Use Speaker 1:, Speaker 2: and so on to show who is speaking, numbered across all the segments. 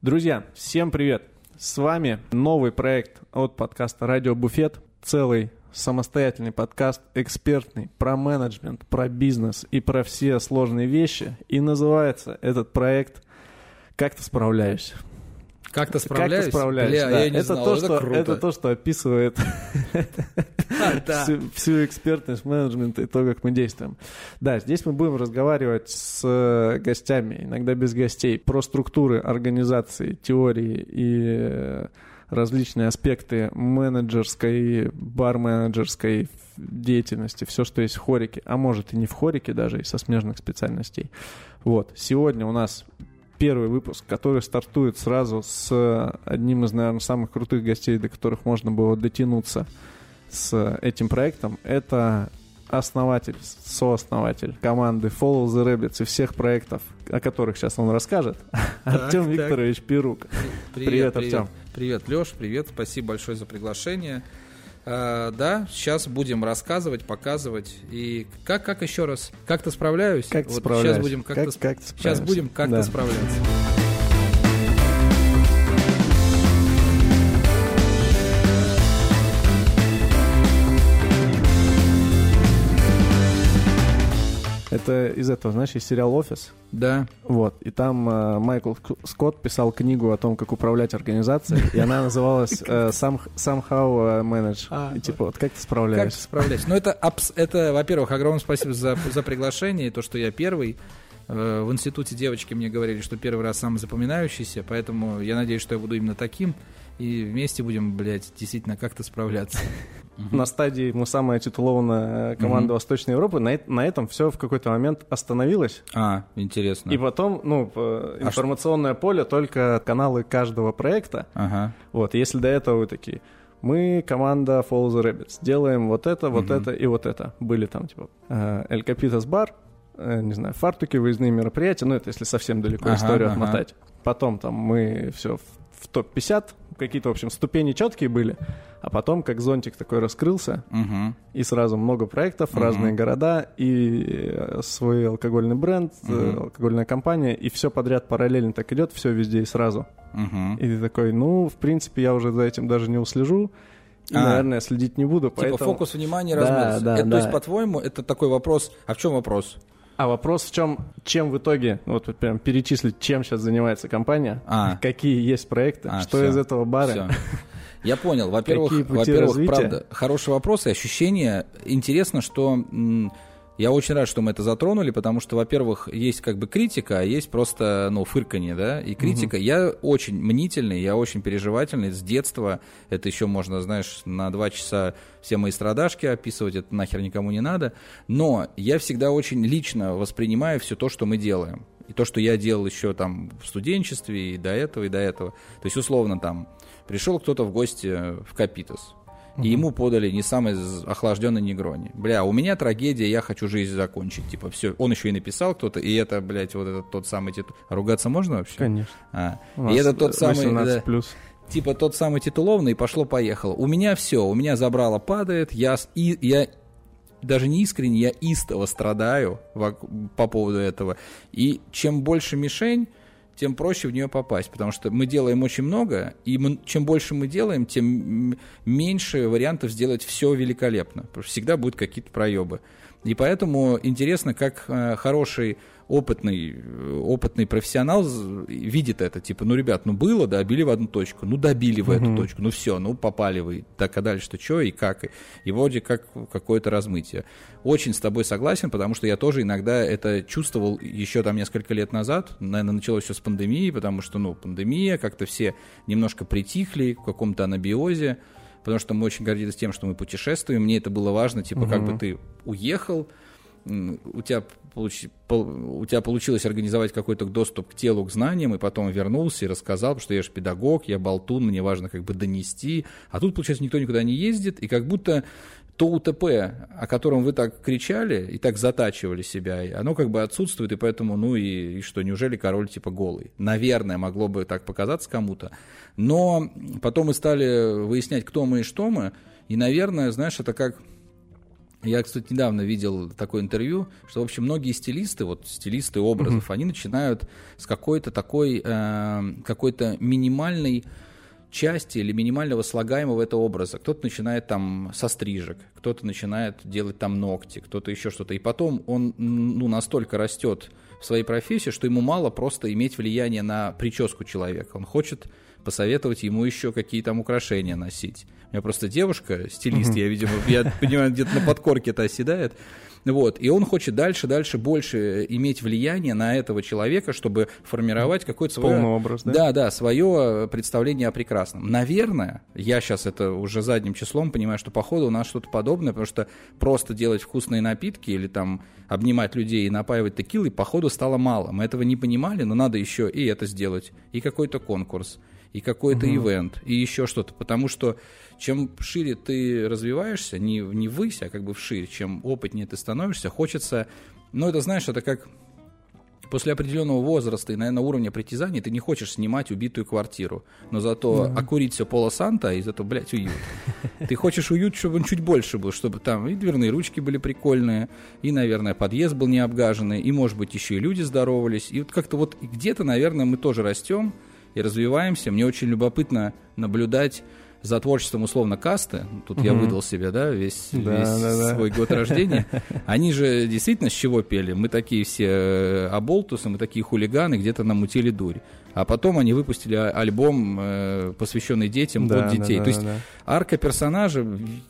Speaker 1: Друзья, всем привет! С вами новый проект от подкаста «Радио Буфет». Целый самостоятельный подкаст, экспертный, про менеджмент, про бизнес и про все сложные вещи. И называется этот проект «Как ты справляешься?».
Speaker 2: Как-то справляюсь?
Speaker 1: Как ты справляешься,
Speaker 2: Бля,
Speaker 1: да.
Speaker 2: я не
Speaker 1: это,
Speaker 2: знал,
Speaker 1: то,
Speaker 2: это
Speaker 1: что,
Speaker 2: круто.
Speaker 1: это то, что описывает
Speaker 2: да.
Speaker 1: всю, всю экспертность менеджмента и то, как мы действуем. Да, здесь мы будем разговаривать с э, гостями, иногда без гостей, про структуры организации, теории и э, различные аспекты менеджерской, бар-менеджерской деятельности, все, что есть в хорике, а может и не в хорике даже, и со смежных специальностей. Вот, сегодня у нас первый выпуск, который стартует сразу с одним из, наверное, самых крутых гостей, до которых можно было дотянуться с этим проектом. Это основатель, сооснователь команды Follow the Rabbits и всех проектов, о которых сейчас он расскажет, Артем. Викторович Перук. Привет, Артем.
Speaker 2: Привет, Леш, привет, спасибо большое за приглашение. А, да, сейчас будем рассказывать, показывать. И как, как еще раз? Как-то справляюсь?
Speaker 1: Как ты
Speaker 2: Вот
Speaker 1: справляешься?
Speaker 2: Сейчас будем как-то,
Speaker 1: Как- как ты
Speaker 2: сейчас будем как-то
Speaker 1: Да.
Speaker 2: справляться.
Speaker 1: Это из этого, знаешь, есть сериал «Офис».
Speaker 2: Да.
Speaker 1: Вот, и там э, Майкл Скотт писал книгу о том, как управлять организацией, и она называлась э, «Some- «Somehow Manage».
Speaker 2: А,
Speaker 1: И типа, вот как ты
Speaker 2: Как ты
Speaker 1: справляешься?
Speaker 2: справляешься? Ну, это, абс- это во-первых, огромное спасибо за, за приглашение, и то, что я первый. Э, В институте девочки мне говорили, что первый раз самый запоминающийся, поэтому я надеюсь, что я буду именно таким, и вместе будем, блядь, действительно как-то справляться.
Speaker 1: На стадии мы самая титулованная команда Восточной Европы. На, э- на этом все в какой-то момент остановилось.
Speaker 2: А, интересно.
Speaker 1: И потом, ну, п- информационное поле только каналы каждого проекта.
Speaker 2: Ага.
Speaker 1: Вот, если до этого вы такие, мы команда Follow the Rabbits, делаем вот это, вот это и вот это. Были там, типа, э, El Capitas Bar, э, не знаю, фартуки, выездные мероприятия, ну, это если совсем далеко
Speaker 2: Ага,
Speaker 1: историю
Speaker 2: ага.
Speaker 1: отмотать. Потом там мы все в, в топ-50, какие-то, в общем, ступени четкие были, а потом как зонтик такой раскрылся,
Speaker 2: Угу.
Speaker 1: и сразу много проектов, разные города, и э, свой алкогольный бренд, э, алкогольная компания, и все подряд параллельно так идет, все везде и сразу.
Speaker 2: Угу.
Speaker 1: И ты такой, ну, в принципе, я уже за этим даже не услежу, и,
Speaker 2: А.
Speaker 1: наверное, следить не буду,
Speaker 2: Типа
Speaker 1: поэтому...
Speaker 2: фокус внимания
Speaker 1: Да,
Speaker 2: размылся.
Speaker 1: да,
Speaker 2: это, То
Speaker 1: да.
Speaker 2: есть, по-твоему, это такой вопрос. А в чем вопрос?
Speaker 1: А вопрос в чем, чем в итоге, вот вот прям перечислить, чем сейчас занимается компания,
Speaker 2: А.
Speaker 1: какие есть проекты,
Speaker 2: А,
Speaker 1: что
Speaker 2: всё.
Speaker 1: из этого бары.
Speaker 2: Всё. Я понял. Во-первых, во-первых,
Speaker 1: развития?
Speaker 2: правда, хороший вопрос и ощущение. Интересно, что я очень рад, что мы это затронули, потому что, во-первых, есть как бы критика, а есть просто, ну, фырканье, да, и критика. Я очень мнительный, я очень переживательный с детства. Это еще можно, знаешь, на два часа все мои страдашки описывать, это нахер никому не надо. Но я всегда очень лично воспринимаю все то, что мы делаем. И то, что я делал еще там в студенчестве, и до этого, и до этого. То есть, условно, там, пришел кто-то в гости в Капитас, и ему подали не самый охлажденный негрони. Бля, у меня трагедия, я хочу жизнь закончить. Типа, все. Он еще и написал кто-то, и это, блядь, вот этот тот самый титул. Ругаться можно вообще?
Speaker 1: Конечно.
Speaker 2: А. И это тот самый...
Speaker 1: 18
Speaker 2: да,
Speaker 1: плюс.
Speaker 2: типа тот самый титулованный, пошло-поехало. У меня все, у меня забрало падает, я, и, я даже не искренне, я истово страдаю по поводу этого. И чем больше мишень, тем проще в нее попасть, потому что мы делаем очень много, и мы- чем больше мы делаем, тем меньше вариантов сделать все великолепно. Всегда будут какие-то проебы. И поэтому интересно, как э, хороший опытный, э, опытный профессионал видит это. Типа, ну, ребят, ну было, добили в одну точку, ну добили в эту точку, ну все, ну попали вы. Так, а дальше-то что и как? И- И вроде как какое-то размытие. Очень с тобой согласен, потому что я тоже иногда это чувствовал еще там несколько лет назад. Наверное, началось все с пандемии, потому что, ну, пандемия, как-то все немножко притихли в каком-то анабиозе, потому что мы очень гордились тем, что мы путешествуем. Мне это было важно, типа, как бы ты уехал, у тебя, получи- пол- у тебя получилось организовать какой-то доступ к телу, к знаниям, и потом вернулся и рассказал, что я же педагог, я болтун, мне важно как бы донести. А тут, получается, никто никуда не ездит, и как будто то УТП, о котором вы так кричали и так затачивали себя, оно как бы отсутствует, и поэтому, ну и, и что, неужели король типа голый? Наверное, могло бы так показаться кому-то. Но потом мы стали выяснять, кто мы и что мы, и, наверное, знаешь, это как Я, кстати, недавно видел такое интервью, что, в общем, многие стилисты, вот стилисты образов, mm-hmm. они начинают с какой-то такой, э, какой-то минимальной части или минимального слагаемого этого образа. Кто-то начинает там со стрижек, кто-то начинает делать там ногти, кто-то еще что-то. И потом он ну, настолько растет в своей профессии, что ему мало просто иметь влияние на прическу человека. Он хочет посоветовать ему еще какие там украшения носить. У меня просто девушка, стилист, я, видимо, я понимаю, где-то на подкорке это оседает. Вот. И он хочет дальше, дальше больше иметь влияние на этого человека, чтобы формировать какой-то свой...
Speaker 1: Полный образ, да?
Speaker 2: Да, да, свое представление о прекрасном. Наверное, я сейчас это уже задним числом понимаю, что походу у нас что-то подобное, потому что просто делать вкусные напитки или там обнимать людей и напаивать текилой, походу стало мало. Мы этого не понимали, но надо еще и это сделать, и какой-то конкурс, и какой-то угу. ивент, и еще что-то. Потому что чем шире ты развиваешься, не, не ввысь, а как бы вширь, чем опытнее ты становишься, хочется... Ну, это, знаешь, это как после определенного возраста и, наверное, уровня притязаний ты не хочешь снимать убитую квартиру, но зато mm-hmm. окурить все Пола Санта, и зато, блядь, уют. Ты хочешь уют, чтобы он чуть больше был, чтобы там и дверные ручки были прикольные, и, наверное, подъезд был не обгаженный, и, может быть, еще и люди здоровались. И вот как-то вот где-то, наверное, мы тоже растем и развиваемся. Мне очень любопытно наблюдать за творчеством условно касты, тут угу. я выдал себе, да, весь, да, весь да, свой да. год рождения, они же действительно с чего пели? Мы такие все э, оболтусы, мы такие хулиганы, где-то намутили дурь. А потом они выпустили а, альбом, э, посвященный детям, да, год детей. Да, да, То есть да. арка персонажа,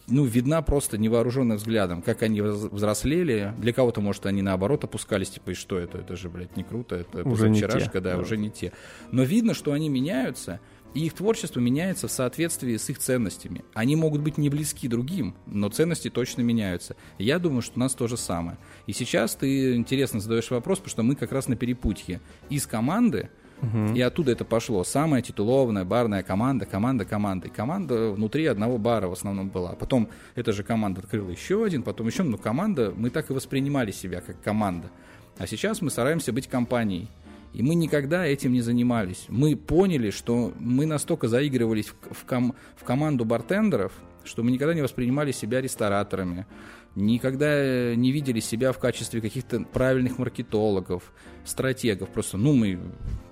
Speaker 2: ну, видна просто невооруженным взглядом, как они взрослели. Для кого-то, может, они наоборот опускались, типа, и что это? Это же, блядь, не круто, это уже вчерашка, да, да, уже не те. Но видно, что они меняются, и их творчество меняется в соответствии с их ценностями. Они могут быть не близки другим, но ценности точно меняются. Я думаю, что у нас то же самое. И сейчас ты интересно задаешь вопрос, потому что мы как раз на перепутье. Из команды, угу. и оттуда это пошло, самая титулованная барная команда, команда команды. И команда внутри одного бара в основном была. Потом эта же команда открыла еще один, потом еще, но команда, мы так и воспринимали себя как команда. А сейчас мы стараемся быть компанией. И мы никогда этим не занимались. Мы поняли, что мы настолько заигрывались в, ком, в команду бартендеров, что мы никогда не воспринимали себя рестораторами, никогда не видели себя в качестве каких-то правильных маркетологов, стратегов. Просто, ну, мы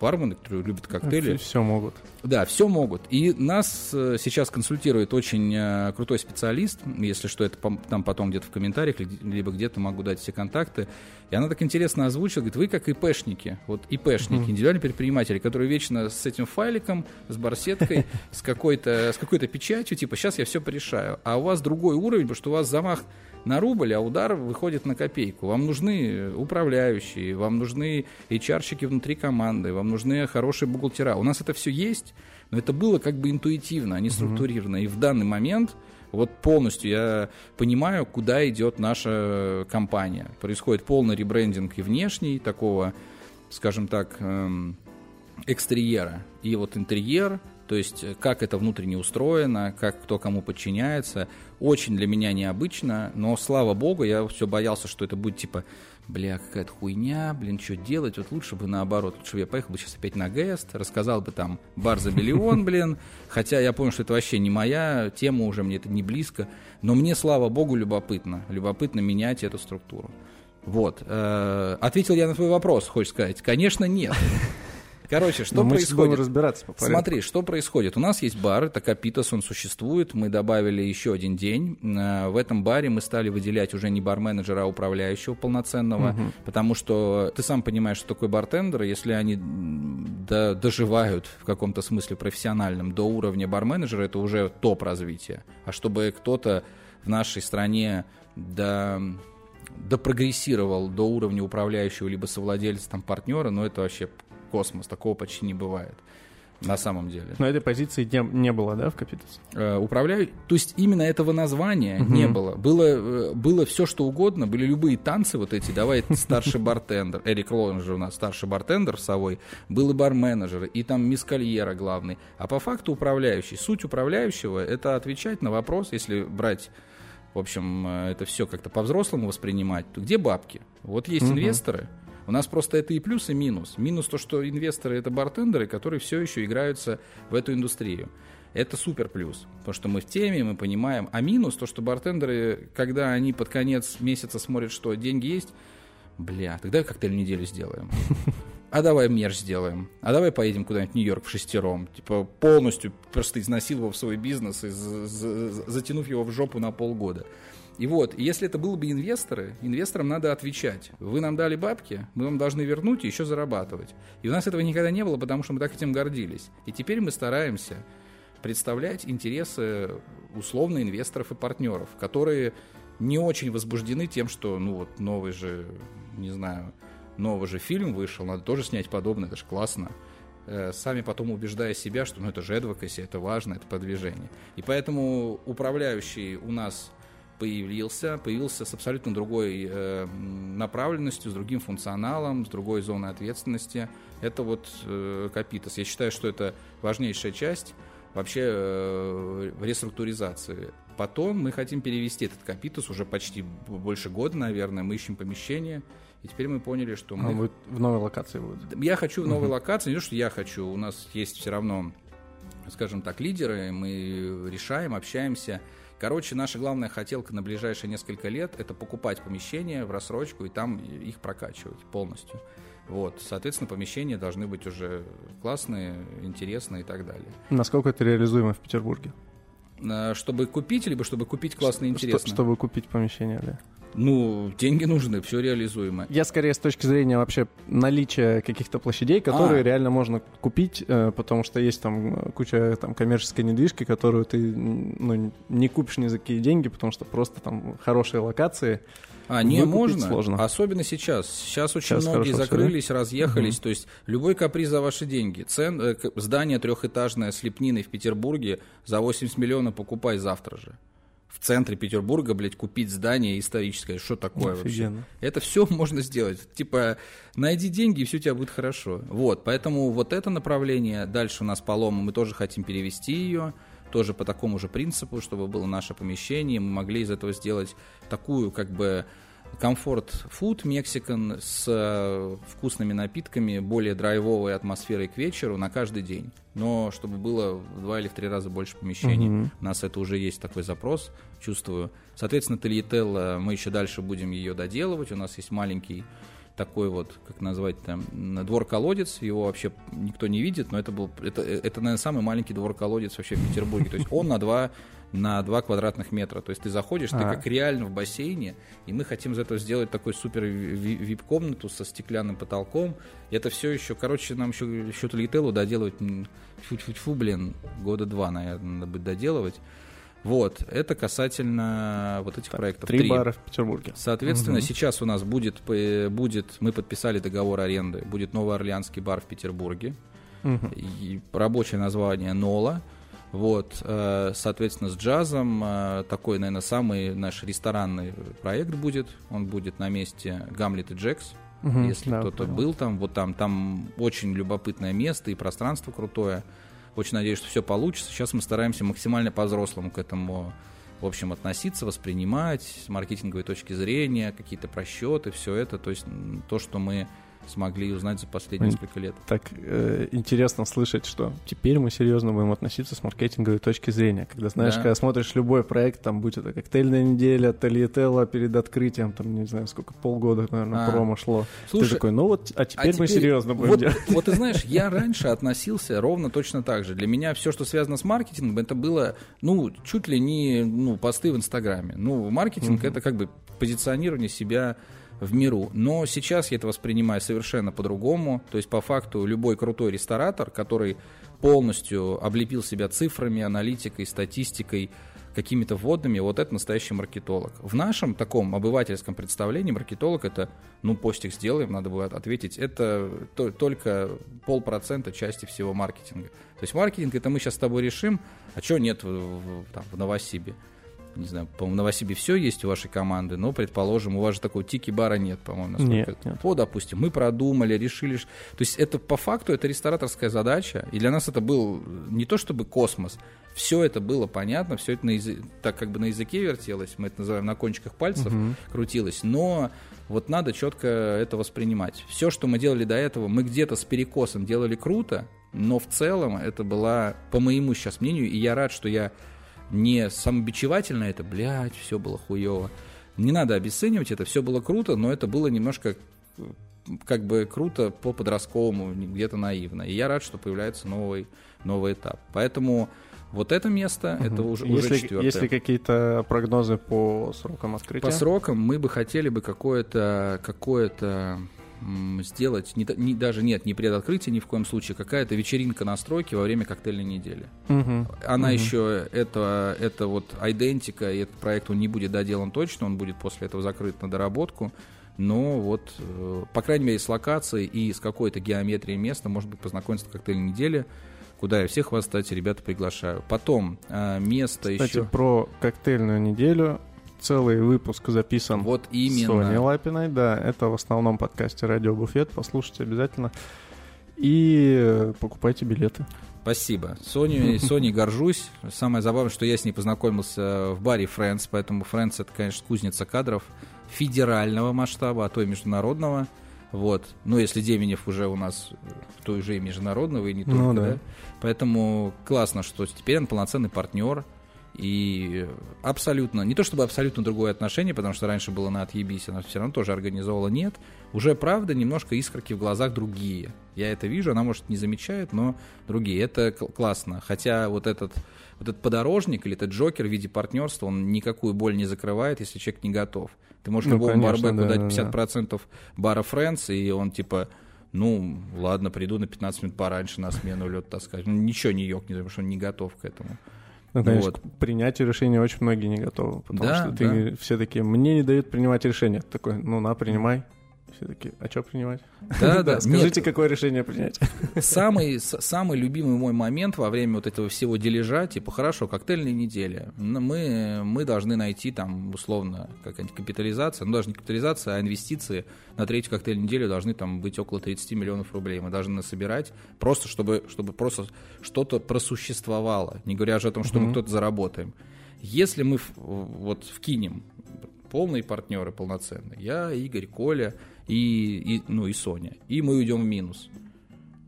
Speaker 2: бармены, которые любят коктейли.
Speaker 1: Все могут.
Speaker 2: Да, все могут. И нас э, сейчас консультирует очень э, крутой специалист, если что, это там потом где-то в комментариях, либо где-то могу дать все контакты. И она так интересно озвучила, говорит, вы как ИПшники, вот ИПшники, mm-hmm. индивидуальные предприниматели, которые вечно с этим файликом, с барсеткой, с какой-то с какой-то печатью, типа, сейчас я все порешаю. А у вас другой уровень, потому что у вас замах на рубль, а удар выходит на копейку. Вам нужны управляющие, вам нужны HR-щики внутри команды, вам нужны хорошие бухгалтера. У нас это все есть, но это было как бы интуитивно, а не структурировано. И в данный момент вот полностью я понимаю, куда идет наша компания. Происходит полный ребрендинг и внешний, такого, скажем так, эм, экстерьера. И вот интерьер, то есть э, как это внутренне устроено, как кто кому подчиняется, очень для меня необычно, но слава богу, я все боялся, что это будет типа, бля, какая-то хуйня, блин, что делать, вот лучше бы наоборот, лучше бы я поехал бы сейчас опять на Гест, рассказал бы там бар за миллион, блин, хотя я понял, что это вообще не моя тема уже, мне это не близко, но мне, слава богу, любопытно, любопытно менять эту структуру. Вот. Э, ответил я на твой вопрос, хочешь сказать? Конечно, нет. Короче, что
Speaker 1: мы
Speaker 2: происходит?
Speaker 1: разбираться по
Speaker 2: Смотри, что происходит. У нас есть бар, это Капитас, он существует. Мы добавили еще один день. Э, в этом баре мы стали выделять уже не бар-менеджера, а управляющего полноценного, угу. потому что ты сам понимаешь, что такое бартендер, если они до, доживают в каком-то смысле профессиональном до уровня бар-менеджера, это уже топ развития. А чтобы кто-то в нашей стране до допрогрессировал до уровня управляющего либо совладельца, там, партнера, но это вообще космос. Такого почти не бывает. На самом деле.
Speaker 1: Но этой позиции не, не было, да, в Капитас?
Speaker 2: Э, управляю. То есть именно этого названия угу. не было. Было, э, было все, что угодно. Были любые танцы вот эти. Давай старший бартендер. Эрик Лоринц же у нас старший бартендер Савой. Был и бар-менеджер, и там мисс Кальера главный. А по факту управляющий. Суть управляющего — это отвечать на вопрос, если брать в общем, э, это все как-то по-взрослому воспринимать, то где бабки? Вот есть угу. инвесторы, у нас просто это и плюс, и минус. Минус то, что инвесторы это бартендеры, которые все еще играются в эту индустрию. Это супер плюс, потому что мы в теме, мы понимаем. А минус то, что бартендеры, когда они под конец месяца смотрят, что деньги есть, бля, тогда коктейль неделю сделаем. А давай мерч сделаем. А давай поедем куда-нибудь в Нью-Йорк в шестером. Типа полностью просто изнасиловав свой бизнес и затянув его в жопу на полгода. И вот, если это были бы инвесторы, инвесторам надо отвечать. Вы нам дали бабки, мы вам должны вернуть и еще зарабатывать. И у нас этого никогда не было, потому что мы так этим гордились. И теперь мы стараемся представлять интересы условно инвесторов и партнеров, которые не очень возбуждены тем, что, ну вот, новый же, не знаю, новый же фильм вышел, надо тоже снять подобное, это же классно. Э, сами потом убеждая себя, что ну это же advocacy, это важно, это продвижение. И поэтому управляющий у нас появился, появился с абсолютно другой э, направленностью, с другим функционалом, с другой зоной ответственности. Это вот э, Капитас. Я считаю, что это важнейшая часть вообще э, реструктуризации. Потом мы хотим перевести этот Капитус уже почти больше года, наверное. Мы ищем помещение. И теперь мы поняли, что а мы...
Speaker 1: будет в новой локации будет?
Speaker 2: Я хочу в новой локации. Не то, что я хочу. У нас есть все равно, скажем так, лидеры. Мы решаем, общаемся. Короче, наша главная хотелка на ближайшие несколько лет – это покупать помещения в рассрочку и там их прокачивать полностью. Вот, соответственно, помещения должны быть уже классные, интересные и так далее.
Speaker 1: Насколько это реализуемо в Петербурге?
Speaker 2: Э, чтобы купить, либо чтобы купить классное и интересное?
Speaker 1: Чтобы купить помещение, да.
Speaker 2: Ну, деньги нужны, все реализуемо.
Speaker 1: Я скорее с точки зрения вообще наличия каких-то площадей, которые а. реально можно купить, э, потому что есть там куча там коммерческой недвижки, которую ты ну, не купишь ни за какие деньги, потому что просто там хорошие локации.
Speaker 2: А, не можно. Сложно. Особенно сейчас. Сейчас очень сейчас многие закрылись, все, да? разъехались. Угу. То есть любой каприз за ваши деньги. Цен, э, здание трехэтажное с лепниной в Петербурге за 80 миллионов покупай завтра же в центре Петербурга, блядь, купить здание историческое. Что такое Офигенно. вообще? Это все можно сделать. Типа, найди деньги, и все у тебя будет хорошо. Вот, поэтому вот это направление, дальше у нас полома, мы тоже хотим перевести ее, тоже по такому же принципу, чтобы было наше помещение, мы могли из этого сделать такую, как бы, комфорт фуд Мексикан с э, вкусными напитками, более драйвовой атмосферой к вечеру на каждый день. Но чтобы было в два или в три раза больше помещений. Mm-hmm. У нас это уже есть такой запрос, чувствую. Соответственно, Тельетелла, мы еще дальше будем ее доделывать. У нас есть маленький такой вот, как назвать там, двор-колодец, его вообще никто не видит, но это был, это, это, наверное, самый маленький двор-колодец вообще в Петербурге. То есть он на два на 2 квадратных метра. То есть ты заходишь, а. ты как реально в бассейне, и мы хотим из этого сделать такой супер вип-комнату со стеклянным потолком. И это все еще, короче, нам еще, еще Толителлу доделывать, фу-фу-фу, блин, года два, наверное, надо будет доделывать. Вот, это касательно вот этих так, проектов.
Speaker 1: Три, три бара в Петербурге.
Speaker 2: Соответственно, угу. сейчас у нас будет, будет, мы подписали договор аренды, будет Новый Орлеанский бар в Петербурге. Угу. И рабочее название Нола. Вот, э, соответственно, с джазом э, такой, наверное, самый наш ресторанный проект будет. Он будет на месте Гамлет и Джекс. Угу, если да, кто-то был там, вот там, там очень любопытное место и пространство крутое. Очень надеюсь, что все получится. Сейчас мы стараемся максимально по-взрослому к этому, в общем, относиться, воспринимать с маркетинговой точки зрения, какие-то просчеты, все это. То есть то, что мы смогли узнать за последние несколько лет.
Speaker 1: Так э, интересно слышать, что теперь мы серьезно будем относиться с маркетинговой точки зрения. Когда, знаешь, да. когда смотришь любой проект, там, будь это коктейльная неделя, Тольеттелло перед открытием, там, не знаю, сколько, полгода, наверное, а. промо шло. Слушай, Ты такой, ну вот, а теперь, а теперь мы серьезно будем
Speaker 2: вот,
Speaker 1: делать.
Speaker 2: Вот ты знаешь, я раньше относился ровно точно так же. Для меня все, что связано с маркетингом, это было, ну, чуть ли не, ну, посты в Инстаграме. Ну, маркетинг mm-hmm. это как бы позиционирование себя в миру. Но сейчас я это воспринимаю совершенно по-другому. То есть, по факту, любой крутой ресторатор, который полностью облепил себя цифрами, аналитикой, статистикой, какими-то вводными, вот это настоящий маркетолог. В нашем таком обывательском представлении маркетолог это, ну, постик сделаем, надо будет ответить, это то, только полпроцента части всего маркетинга. То есть маркетинг это мы сейчас с тобой решим, а что нет в, в, там, в Новосибе? Не знаю, по-моему, в Новосибе все есть у вашей команды, но, предположим, у вас же такой тики-бара нет, по-моему,
Speaker 1: нет, нет.
Speaker 2: О, допустим, мы продумали, решили. То есть это по факту это рестораторская задача, и для нас это был не то чтобы космос, все это было понятно, все это на язы... так как бы на языке вертелось, мы это называем на кончиках пальцев угу. крутилось, но вот надо четко это воспринимать. Все, что мы делали до этого, мы где-то с перекосом делали круто, Но в целом это была, по моему сейчас мнению, и я рад, что я не самобичевательно это, блядь, все было хуево. Не надо обесценивать это, все было круто, но это было немножко как бы круто по подростковому, где-то наивно. И я рад, что появляется новый, новый этап. Поэтому вот это место, угу. это уже,
Speaker 1: если,
Speaker 2: уже четвертое.
Speaker 1: Есть ли какие-то прогнозы по срокам открытия?
Speaker 2: По срокам мы бы хотели бы какое-то какое-то сделать, не, не, даже нет, не предоткрытие ни в коем случае, какая-то вечеринка на стройке во время коктейльной недели.
Speaker 1: Угу.
Speaker 2: Она
Speaker 1: угу.
Speaker 2: еще, это, это вот идентика, и этот проект, он не будет доделан точно, он будет после этого закрыт на доработку, но вот, э, по крайней мере, с локацией и с какой-то геометрией места, может быть, познакомиться в коктейльной неделе, куда я всех вас, кстати, ребята, приглашаю. Потом э, место
Speaker 1: кстати,
Speaker 2: еще...
Speaker 1: про коктейльную неделю целый выпуск записан
Speaker 2: вот именно.
Speaker 1: Соней Лапиной. Да, это в основном подкасте «Радио Буфет». Послушайте обязательно. И покупайте билеты.
Speaker 2: Спасибо. Соню, Соней горжусь. Самое забавное, что я с ней познакомился в баре Friends, поэтому Friends это, конечно, кузница кадров федерального масштаба, а то и международного. Вот. Ну, если Деменев уже у нас, то уже и международного, и не только, ну, да. да. Поэтому классно, что теперь он полноценный партнер. И абсолютно, не то чтобы абсолютно другое отношение, потому что раньше было на отъебись, она все равно тоже организовала, нет. Уже, правда, немножко искорки в глазах другие. Я это вижу, она, может, не замечает, но другие. Это классно. Хотя вот этот, вот этот подорожник или этот джокер в виде партнерства, он никакую боль не закрывает, если человек не готов. Ты можешь ну, любому барбеку да, дать 50% да. бара Friends, и он типа ну, ладно, приду на 15 минут пораньше на смену лед таскать. Ну, ничего не ёкнет, потому что он не готов к этому.
Speaker 1: Ну, конечно, вот. к принятию решения очень многие не готовы, потому да, что ты, да. все такие, мне не дают принимать решение. Такой, ну на, принимай. Все такие, а что принимать?
Speaker 2: Да, да.
Speaker 1: Скажите, какое решение принять?
Speaker 2: Самый, самый любимый мой момент во время вот этого всего дележа, типа, хорошо, коктейльная неделя. Мы, мы должны найти там, условно, какая-нибудь капитализация, ну, даже не капитализация, а инвестиции на третью коктейльную неделю должны там быть около 30 миллионов рублей. Мы должны насобирать просто, чтобы, чтобы просто что-то просуществовало, не говоря уже о том, что мы кто-то заработаем. Если мы вот вкинем полные партнеры, полноценные, я, Игорь, Коля, и, и, ну, и Соня. И мы уйдем в минус.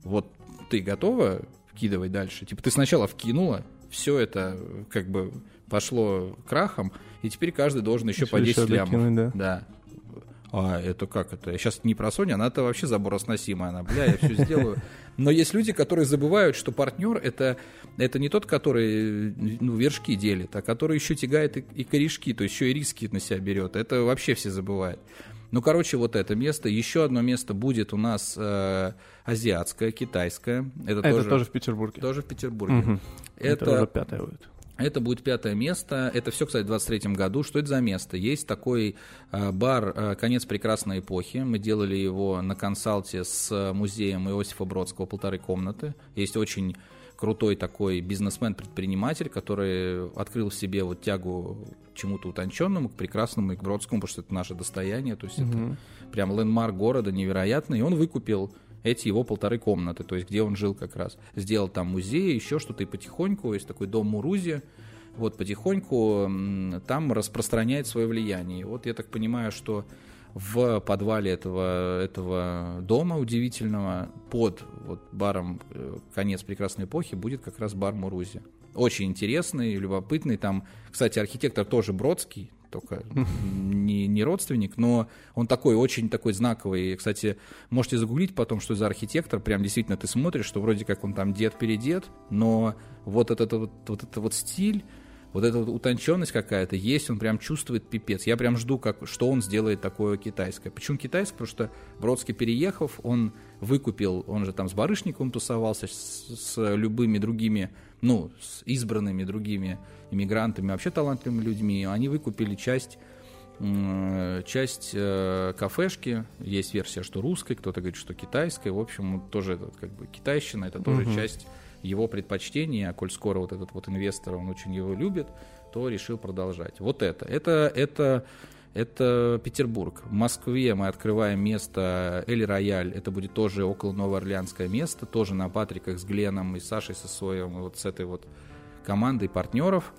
Speaker 2: Вот ты готова вкидывать дальше? Типа ты сначала вкинула, все это как бы пошло крахом, и теперь каждый должен еще, еще по 10 лямов. Докинуть, да. да. А это как это? Сейчас не про Sony, она-то вообще заборосносимая. Она, бля, я все сделаю. Но есть люди, которые забывают, что партнер это, это не тот, который ну, вершки делит, а который еще тягает и, и корешки, то есть еще и риски на себя берет. Это вообще все забывают. Ну, короче, вот это место. Еще одно место будет у нас э, азиатское, китайское.
Speaker 1: Это, это тоже, тоже в Петербурге.
Speaker 2: Тоже в Петербурге.
Speaker 1: Угу. Это, это уже пятое будет.
Speaker 2: Это будет пятое место. Это все, кстати, в 23 году. Что это за место? Есть такой э, бар э, «Конец прекрасной эпохи». Мы делали его на консалте с музеем Иосифа Бродского «Полторы комнаты». Есть очень крутой такой бизнесмен-предприниматель, который открыл в себе вот тягу к чему-то утонченному, к прекрасному и к Бродскому, потому что это наше достояние, то есть угу. это прям лендмарк города невероятный, и он выкупил эти его полторы комнаты, то есть где он жил как раз. Сделал там музей, еще что-то, и потихоньку есть такой дом Мурузи, вот потихоньку там распространяет свое влияние. Вот я так понимаю, что в подвале этого, этого дома удивительного под вот, баром э, «Конец прекрасной эпохи» будет как раз бар Мурузи. Очень интересный, любопытный. Там, кстати, архитектор тоже Бродский, только не, не родственник, но он такой, очень такой знаковый. Кстати, можете загуглить потом, что за архитектор. Прям действительно ты смотришь, что вроде как он там дед-передед, но вот этот вот, вот, этот вот стиль, вот эта вот утонченность какая-то есть, он прям чувствует пипец. Я прям жду, как, что он сделает такое китайское. Почему китайское? Потому что Бродский, переехав, он выкупил, он же там с Барышниковым тусовался, с, с любыми другими, ну, с избранными другими иммигрантами, вообще талантливыми людьми. Они выкупили часть часть э, кафешки, есть версия, что русской, кто-то говорит, что китайской, в общем, тоже как бы китайщина, это тоже угу. часть его предпочтение, а коль скоро вот этот вот инвестор, он очень его любит, то решил продолжать. Вот это. Это, это, это Петербург. В Москве мы открываем место Эль Рояль. Это будет тоже около Новоорлеанское место, тоже на Патриках с Гленом и Сашей Сосоевым, вот с этой вот командой партнеров.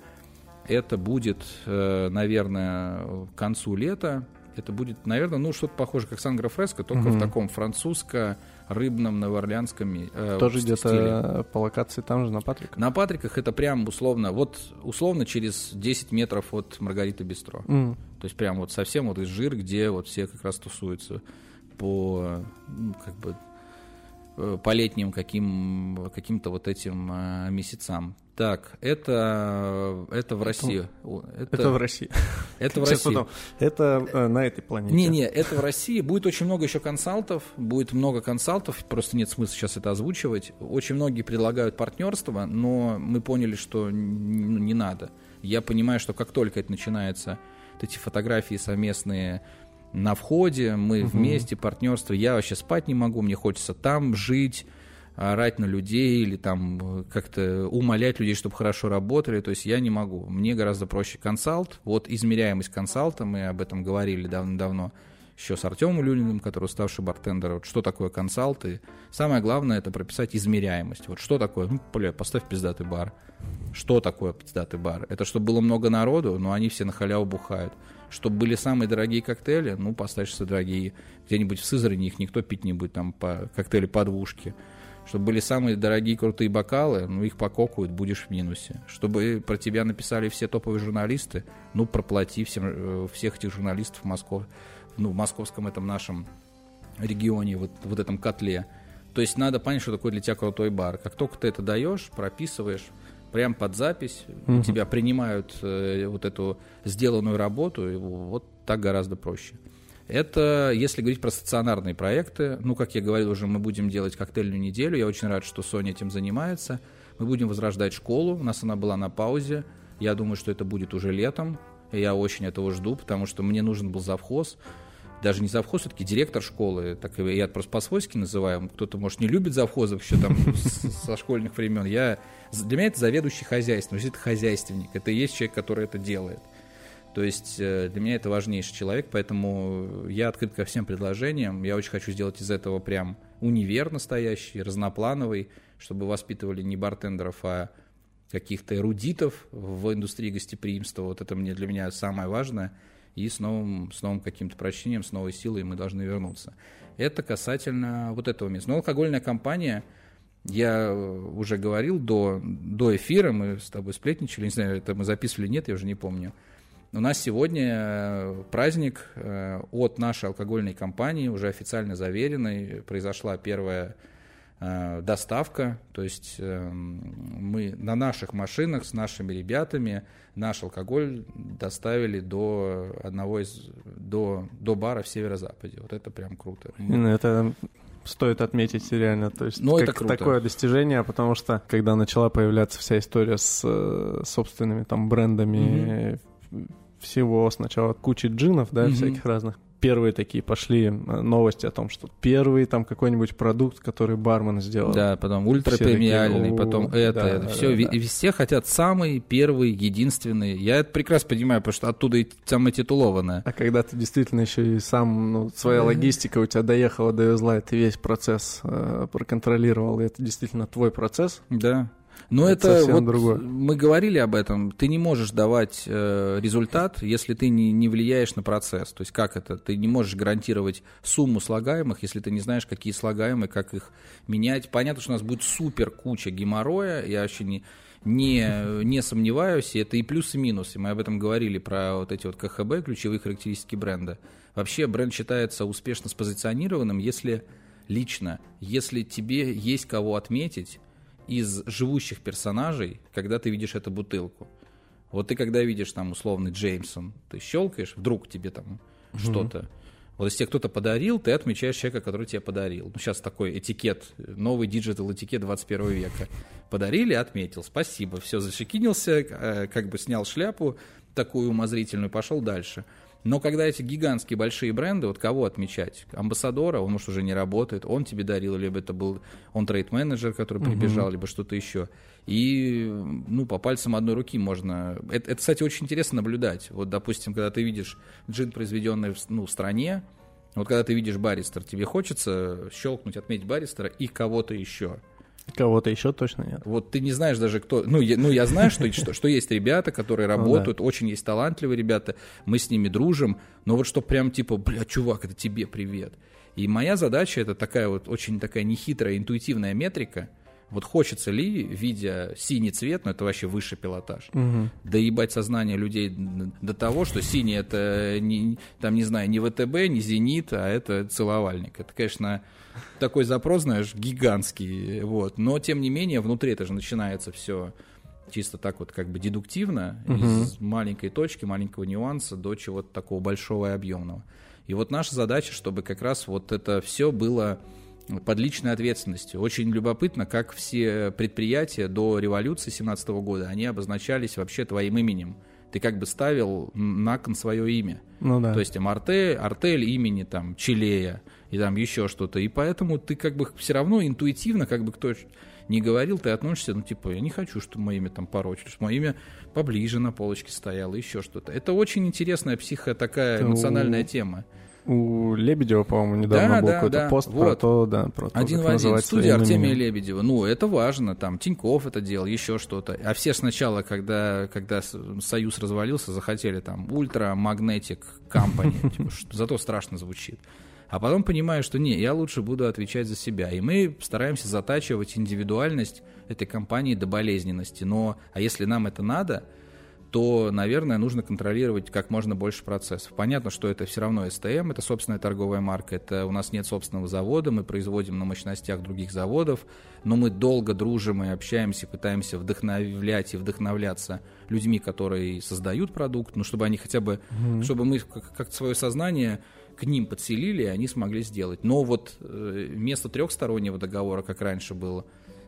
Speaker 2: Это будет, э, наверное, к концу лета. Это будет, наверное, ну, что-то похоже, как Сангро Фреско, только угу. в таком французско рыбном, новоорлеанском э,
Speaker 1: Тоже
Speaker 2: стиле.
Speaker 1: где-то по локации там же, на Патриках?
Speaker 2: На Патриках это прям условно, вот условно через 10 метров от Маргариты Бистро.
Speaker 1: М.
Speaker 2: То есть прям вот совсем вот из жир, где вот все как раз тусуются по, ну, как бы, э, по летним каким, каким-то вот этим э, месяцам. Так, это, это в России. О,
Speaker 1: Это в России.
Speaker 2: это в
Speaker 1: Сейчас
Speaker 2: России.
Speaker 1: потом. Это э, на этой планете.
Speaker 2: Не-не, это в России. Будет очень много еще консалтов. Будет много консалтов. Просто нет смысла сейчас это озвучивать. Очень многие предлагают партнерство, но мы поняли, что ну, не надо. Я понимаю, что как только это начинается, вот эти фотографии совместные на входе, мы вместе, партнерство, я вообще спать не могу, мне хочется там жить, орать на людей или там э, как-то умолять людей, чтобы хорошо работали, то есть я не могу. Мне гораздо проще консалт. Вот измеряемость консалта, мы об этом говорили давно-давно, еще с Артемом Люлиным, который уставший бартендер, вот что такое консалт, и самое главное это прописать измеряемость. Вот что такое, ну, бля, поставь пиздатый бар. Что такое пиздатый бар? Это чтобы было много народу, но они все на халяву бухают. Чтобы были самые дорогие коктейли, ну, поставь все дорогие. Где-нибудь в Сызрани их никто пить не будет, там по коктейли по двушке. Чтобы были самые дорогие крутые бокалы, ну, их пококают, будешь в минусе. Чтобы про тебя написали все топовые журналисты, ну, проплати всем, э, всех этих журналистов в Москве, ну, в московском этом нашем регионе, вот, вот этом котле. То есть надо понять, что такое для тебя крутой бар. Как только ты это даешь, прописываешь, прям под запись,
Speaker 1: Мгм.
Speaker 2: тебя принимают э, вот эту сделанную работу, и вот так гораздо проще. Это если говорить про стационарные проекты. Ну, как я говорил уже, мы будем делать коктейльную неделю. Я очень рад, что Соня этим занимается. Мы будем возрождать школу. У нас она была на паузе. Я думаю, что это будет уже летом. Я очень этого жду, потому что мне нужен был завхоз. Даже не завхоз, все-таки директор школы. Так я просто по-свойски называю. Кто-то, может, не любит завхозов еще там со школьных времен. Я, для меня это заведующий хозяйством. Это хозяйственник. Это и есть человек, который это делает. То есть э, для меня это важнейший человек, поэтому я открыт ко всем предложениям. Я очень хочу сделать из этого прям универ настоящий, разноплановый, чтобы воспитывали не бартендеров, а каких-то эрудитов в индустрии гостеприимства. Вот это мне для меня самое важное. И с новым, с новым каким-то прочтением, с новой силой мы должны вернуться. Это касательно вот этого места. Но алкогольная компания, я уже говорил до, до эфира, мы с тобой сплетничали, не знаю, это мы записывали, нет, я уже не помню. У нас сегодня э, праздник э, от нашей алкогольной компании, уже официально заверенной. Произошла первая доставка, то есть э, мы на наших машинах с нашими ребятами наш алкоголь доставили до одного из до, до бара в северо-западе. Вот это прям круто.
Speaker 1: Именно Это стоит отметить реально. То есть
Speaker 2: Ну, это
Speaker 1: как
Speaker 2: круто.
Speaker 1: такое достижение, потому что когда начала появляться вся история с э, собственными там брендами всего, сначала куча джинов, да,
Speaker 2: Мгм.
Speaker 1: всяких разных. Первые такие пошли э, новости о том, что первый там какой-нибудь продукт, который бармен сделал.
Speaker 2: Да, потом ультрапремиальный, потом
Speaker 1: «О,
Speaker 2: это,
Speaker 1: да,
Speaker 2: это
Speaker 1: да,
Speaker 2: все.
Speaker 1: да,
Speaker 2: Ви-
Speaker 1: да.
Speaker 2: и все хотят самый первый, единственный. Я это прекрасно понимаю, потому что оттуда и самое титулованное.
Speaker 1: А когда ты действительно еще и сам, ну, своя логистика у тебя доехала, довезла, и ты весь процесс э, проконтролировал, и это действительно твой процесс,
Speaker 2: Да. Но
Speaker 1: Это
Speaker 2: это,
Speaker 1: совсем
Speaker 2: вот
Speaker 1: другое.
Speaker 2: мы говорили об этом. Ты не можешь давать э, результат, если ты не, не влияешь на процесс. То есть как это? Ты не можешь гарантировать сумму слагаемых, если ты не знаешь, какие слагаемые, как их менять. Понятно, что у нас будет супер куча геморроя. Я вообще не, не, не сомневаюсь. И это и плюсы, и минусы. Мы об этом говорили про вот эти вот КХБ, ключевые характеристики бренда. Вообще бренд считается успешно спозиционированным, если лично, если тебе есть кого отметить, из живущих персонажей, когда ты видишь эту бутылку. Вот ты когда видишь там условный Джеймсон, ты щелкаешь, вдруг тебе там что-то. Вот если тебе кто-то подарил, ты отмечаешь человека, который тебе подарил. Ну, сейчас такой этикет, новый digital этикет 21 века. Подарили, отметил, спасибо, все, защекинился, э, как бы снял шляпу такую умозрительную, пошел дальше. Но когда эти гигантские большие бренды, вот кого отмечать? Амбассадора, он, может, уже не работает, он тебе дарил, либо это был он трейд-менеджер, который прибежал, либо что-то еще. И, ну, по пальцам одной руки можно... Это, это, кстати, очень интересно наблюдать. Вот, допустим, когда ты видишь джин, произведенный в, ну, в стране, вот когда ты видишь баристер, тебе хочется щелкнуть, отметить баристера и кого-то еще.
Speaker 1: Кого-то еще точно нет.
Speaker 2: Вот ты не знаешь даже кто. Ну, я, ну, я знаю, что, что, что есть ребята, которые работают, ну, да. очень есть талантливые ребята, мы с ними дружим, но вот что прям типа, бля, чувак, это тебе привет. И моя задача это такая вот очень такая нехитрая интуитивная метрика. Вот хочется ли, видя синий цвет, ну это вообще высший пилотаж, угу. доебать сознание людей до того, что синий это, не, там, не знаю, не ВТБ, не Зенит, а это целовальник. Это, конечно, такой запрос, знаешь, гигантский, вот. Но, тем не менее, внутри это же начинается все чисто так вот как бы дедуктивно, угу. из маленькой точки, маленького нюанса до чего-то такого большого и объемного. И вот наша задача, чтобы как раз вот это все было под личной ответственностью. Очень любопытно, как все предприятия до революции 17 года, они обозначались вообще твоим именем. Ты как бы ставил на кон свое имя. Ну, да. То есть там артель, артель имени там Чилея, и там еще что-то. И поэтому ты как бы все равно интуитивно, как бы кто не говорил, ты относишься, ну, типа, я не хочу, чтобы мое имя там порочили, чтобы мое имя поближе на полочке стояло, еще что-то. Это очень интересная психо такая эмоциональная тема.
Speaker 1: У Лебедева, по-моему, недавно да, был да, какой-то да. пост вот. про то, да, про
Speaker 2: то, Один в один. Студия Артемия Лебедева. Ну, это важно, там, Тиньков это делал, еще что-то. А все сначала, когда, когда Союз развалился, захотели там Ультра Magnetic Company. Типа, зато страшно звучит. А потом понимаю, что не, я лучше буду отвечать за себя. И мы стараемся затачивать индивидуальность этой компании до болезненности. Но, а если нам это надо, то, наверное, нужно контролировать как можно больше процессов. Понятно, что это все равно СТМ, это собственная торговая марка, это у нас нет собственного завода, мы производим на мощностях других заводов, но мы долго дружим и общаемся, пытаемся вдохновлять и вдохновляться людьми, которые создают продукт, ну, чтобы они хотя бы, mm-hmm. чтобы мы как-то свое сознание к ним подселили, и они смогли сделать. Но вот э, вместо трехстороннего договора, как раньше было,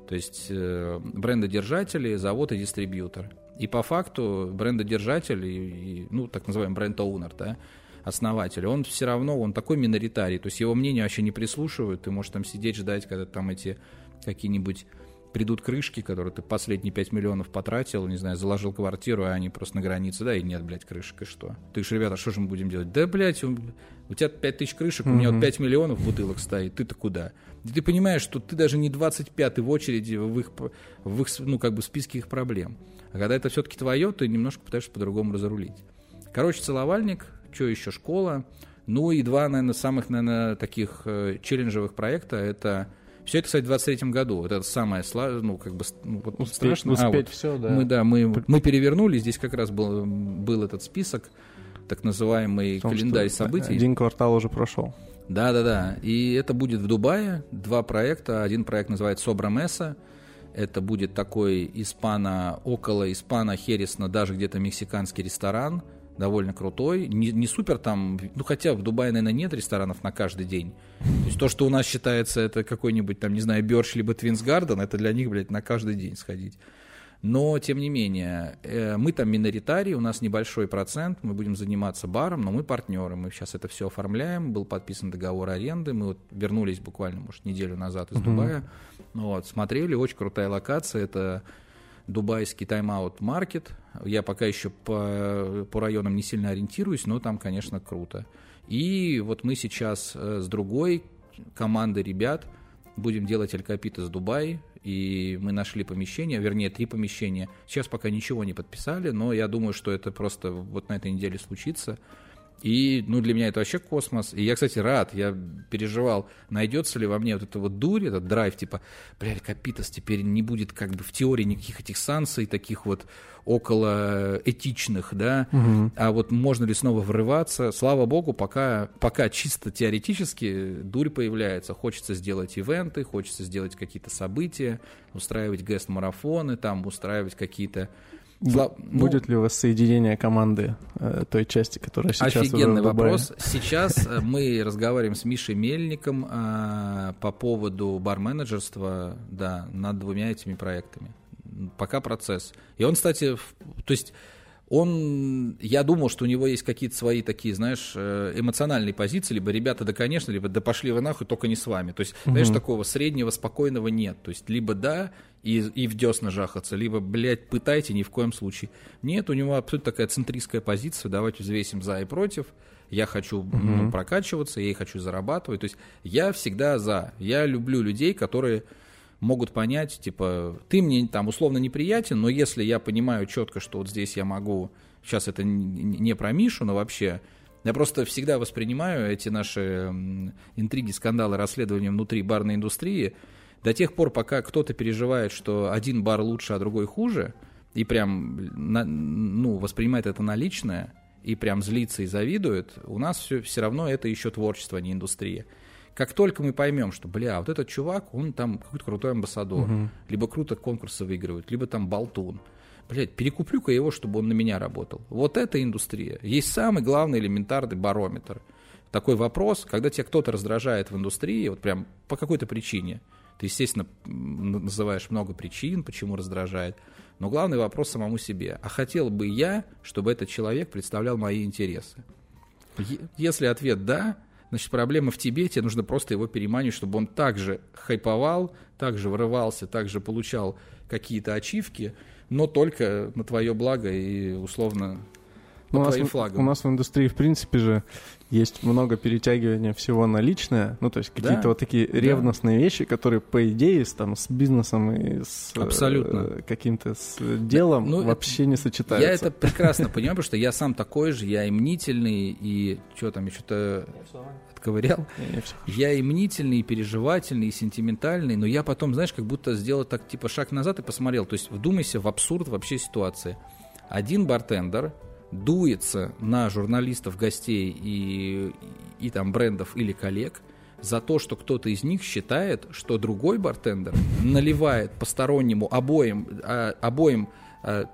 Speaker 2: то есть э, брендодержатели, завод и дистрибьютор. И по факту брендодержатель, и, и, ну, так называемый бренд-оунер, да, основатель, он все равно, он такой миноритарий, то есть его мнение вообще не прислушивают, ты можешь там сидеть, ждать, когда там эти какие-нибудь придут крышки, которые ты последние 5 миллионов потратил, не знаю, заложил квартиру, а они просто на границе, да, и нет, блядь, крышек, и что? Ты же, ребята, что же мы будем делать? Да, блядь, у, у тебя 5 тысяч крышек, у меня вот 5 миллионов бутылок стоит, ты-то куда? И ты понимаешь, что ты даже не 25-й в очереди в их, в их, ну, как бы списке их проблем. А когда это все-таки твое, ты немножко пытаешься по-другому разрулить. Короче, целовальник, что еще, школа. Ну и два, наверное, самых, наверное, таких э, челленджевых проекта, это все это, кстати, в 23 году. Вот это самое ну, как бы, ну, вот
Speaker 1: успеть, страшно. Успеть а, вот все, да.
Speaker 2: Мы, да, мы, мы перевернули, здесь как раз был, был этот список, так называемый том, календарь событий.
Speaker 1: Один квартал уже прошел.
Speaker 2: Да, да, да. И это будет в Дубае. Два проекта. Один проект называется Собра Месса. Это будет такой испано, около испано-хересно, даже где-то мексиканский ресторан довольно крутой. Не, не супер там, ну хотя в Дубае, наверное, нет ресторанов на каждый день. То есть то, что у нас считается это какой-нибудь там, не знаю, Бёрш либо Твинс Гарден, это для них, блядь, на каждый день сходить. Но, тем не менее, э, мы там миноритарий, у нас небольшой процент, мы будем заниматься баром, но мы партнеры, мы сейчас это все оформляем, был подписан договор аренды, мы вот вернулись буквально, может, неделю назад из uh-huh. Дубая, вот, смотрели, очень крутая локация, это дубайский тайм-аут маркет. Я пока еще по, по районам не сильно ориентируюсь, но там, конечно, круто. И вот мы сейчас э, с другой командой ребят будем делать Алькапит из Дубая, и мы нашли помещение, вернее, три помещения. Сейчас пока ничего не подписали, но я думаю, что это просто вот на этой неделе случится. И, ну, для меня это вообще космос. И я, кстати, рад, я переживал, найдется ли во мне вот это вот дурь, этот драйв, типа, бля, Капитас теперь не будет как бы в теории никаких этих санкций, таких вот около этичных, да, угу. а вот можно ли снова врываться. Слава богу, пока, пока чисто теоретически дурь появляется. Хочется сделать ивенты, хочется сделать какие-то события, устраивать гест-марафоны, там устраивать какие-то
Speaker 1: Слав... Будет ну, ли у вас соединение команды э, той части, которая сейчас
Speaker 2: Офигенный вопрос. Сейчас э, мы разговариваем с Мишей Мельником э, по поводу бар-менеджерства да, над двумя этими проектами. Пока процесс. И он, кстати, то есть он, я думал, что у него есть какие-то свои такие, знаешь, э, эмоциональные позиции, либо ребята, да, конечно, либо да пошли вы нахуй, только не с вами. То есть, угу. знаешь, такого среднего, спокойного нет. То есть, либо да, и, и в десна жахаться, либо, блядь, пытайте ни в коем случае. Нет, у него абсолютно такая центристская позиция, давайте взвесим за и против. Я хочу угу. ну, прокачиваться, я и хочу зарабатывать. То есть, я всегда за. Я люблю людей, которые могут понять, типа, ты мне там условно неприятен, но если я понимаю четко, что вот здесь я могу, сейчас это не про Мишу, но вообще, я просто всегда воспринимаю эти наши интриги, скандалы, расследования внутри барной индустрии до тех пор, пока кто-то переживает, что один бар лучше, а другой хуже, и прям ну, воспринимает это на личное, и прям злится и завидует, у нас все, все равно это еще творчество, а не индустрия. Как только мы поймем, что, бля, вот этот чувак, он там какой-то крутой амбассадор, угу. либо круто конкурсы выигрывает, либо там болтун, блядь, перекуплю-ка его, чтобы он на меня работал. Вот это индустрия. Есть самый главный элементарный барометр. Такой вопрос, когда тебя кто-то раздражает в индустрии, вот прям по какой-то причине, ты, естественно, называешь много причин, почему раздражает, но главный вопрос самому себе. А хотел бы я, чтобы этот человек представлял мои интересы? Если ответ «да», значит, проблема в тебе нужно просто его переманить, чтобы он также хайповал, также вырывался, также получал какие-то ачивки, но только на твое благо и условно
Speaker 1: по ну, твоим флагам. У нас в индустрии, в принципе же, есть много перетягивания всего на личное, ну, то есть какие-то да, вот такие да. ревностные вещи, которые, по идее, с, там, с бизнесом и с
Speaker 2: Абсолютно.
Speaker 1: Э, каким-то с делом ну, вообще это, не сочетаются.
Speaker 2: Я это прекрасно понимаю, потому что я сам такой же, я и мнительный, и что там, я что-то отковырял. Я и мнительный, и переживательный, и сентиментальный, но я потом, знаешь, как будто сделал так, типа, шаг назад и посмотрел. То есть вдумайся в абсурд вообще ситуации. Один бартендер дуется на журналистов, гостей и, и, там брендов или коллег за то, что кто-то из них считает, что другой бартендер наливает постороннему обоим, а, обоим а,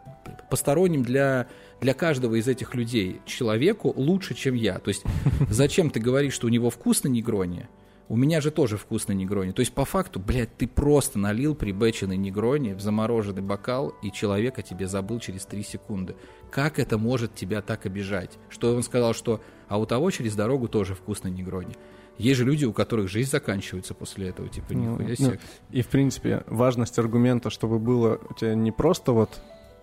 Speaker 2: посторонним для, для каждого из этих людей человеку лучше, чем я. То есть зачем ты говоришь, что у него вкусно негрони, у меня же тоже вкусно негрони. То есть, по факту, блядь, ты просто налил прибеченный негрони в замороженный бокал, и человек о тебе забыл через 3 секунды. Как это может тебя так обижать? Что он сказал, что а у того через дорогу тоже вкусно негрони. Есть же люди, у которых жизнь заканчивается после этого, типа, ну, нихуя себе. Ну,
Speaker 1: и, в принципе, важность аргумента, чтобы было у тебя не просто вот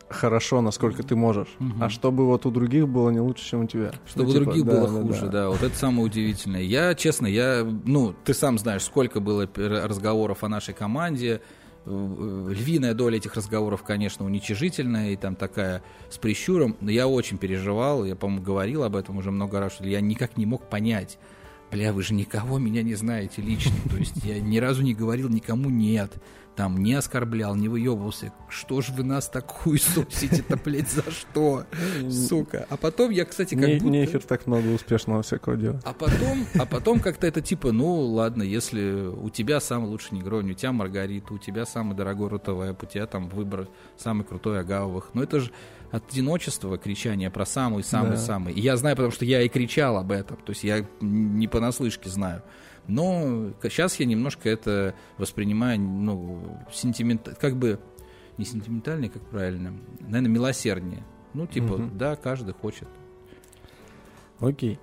Speaker 1: хорошо, насколько ты можешь, угу. а чтобы вот у других было не лучше, чем у тебя.
Speaker 2: Чтобы ну, типа, у других да, было да, хуже, да. да. Вот это самое удивительное. Я, честно, я, ну, ты сам знаешь, сколько было разговоров о нашей команде. Львиная доля этих разговоров, конечно, уничижительная и там такая с прищуром. Но я очень переживал, я, по-моему, говорил об этом уже много раз, что я никак не мог понять, бля, вы же никого меня не знаете лично. То есть я ни разу не говорил никому нет там не оскорблял, не выебывался. Что ж вы нас такую сусите-то, блядь, за что? Сука. А потом я, кстати, как
Speaker 1: не, будто... Нехер так много успешного всякого дела.
Speaker 2: А потом, а потом как-то это типа, ну, ладно, если у тебя самый лучший негрони, у тебя Маргарита, у тебя самый дорогой рутовая, у тебя там выбор самый крутой агавовых. Но это же от одиночества кричание про самый-самый-самый. Да. И я знаю, потому что я и кричал об этом. То есть я не понаслышке знаю. Но сейчас я немножко это воспринимаю, ну, сентимент, как бы не сентиментальнее, как правильно, наверное, милосерднее. Ну, типа, угу. да, каждый хочет.
Speaker 1: Окей.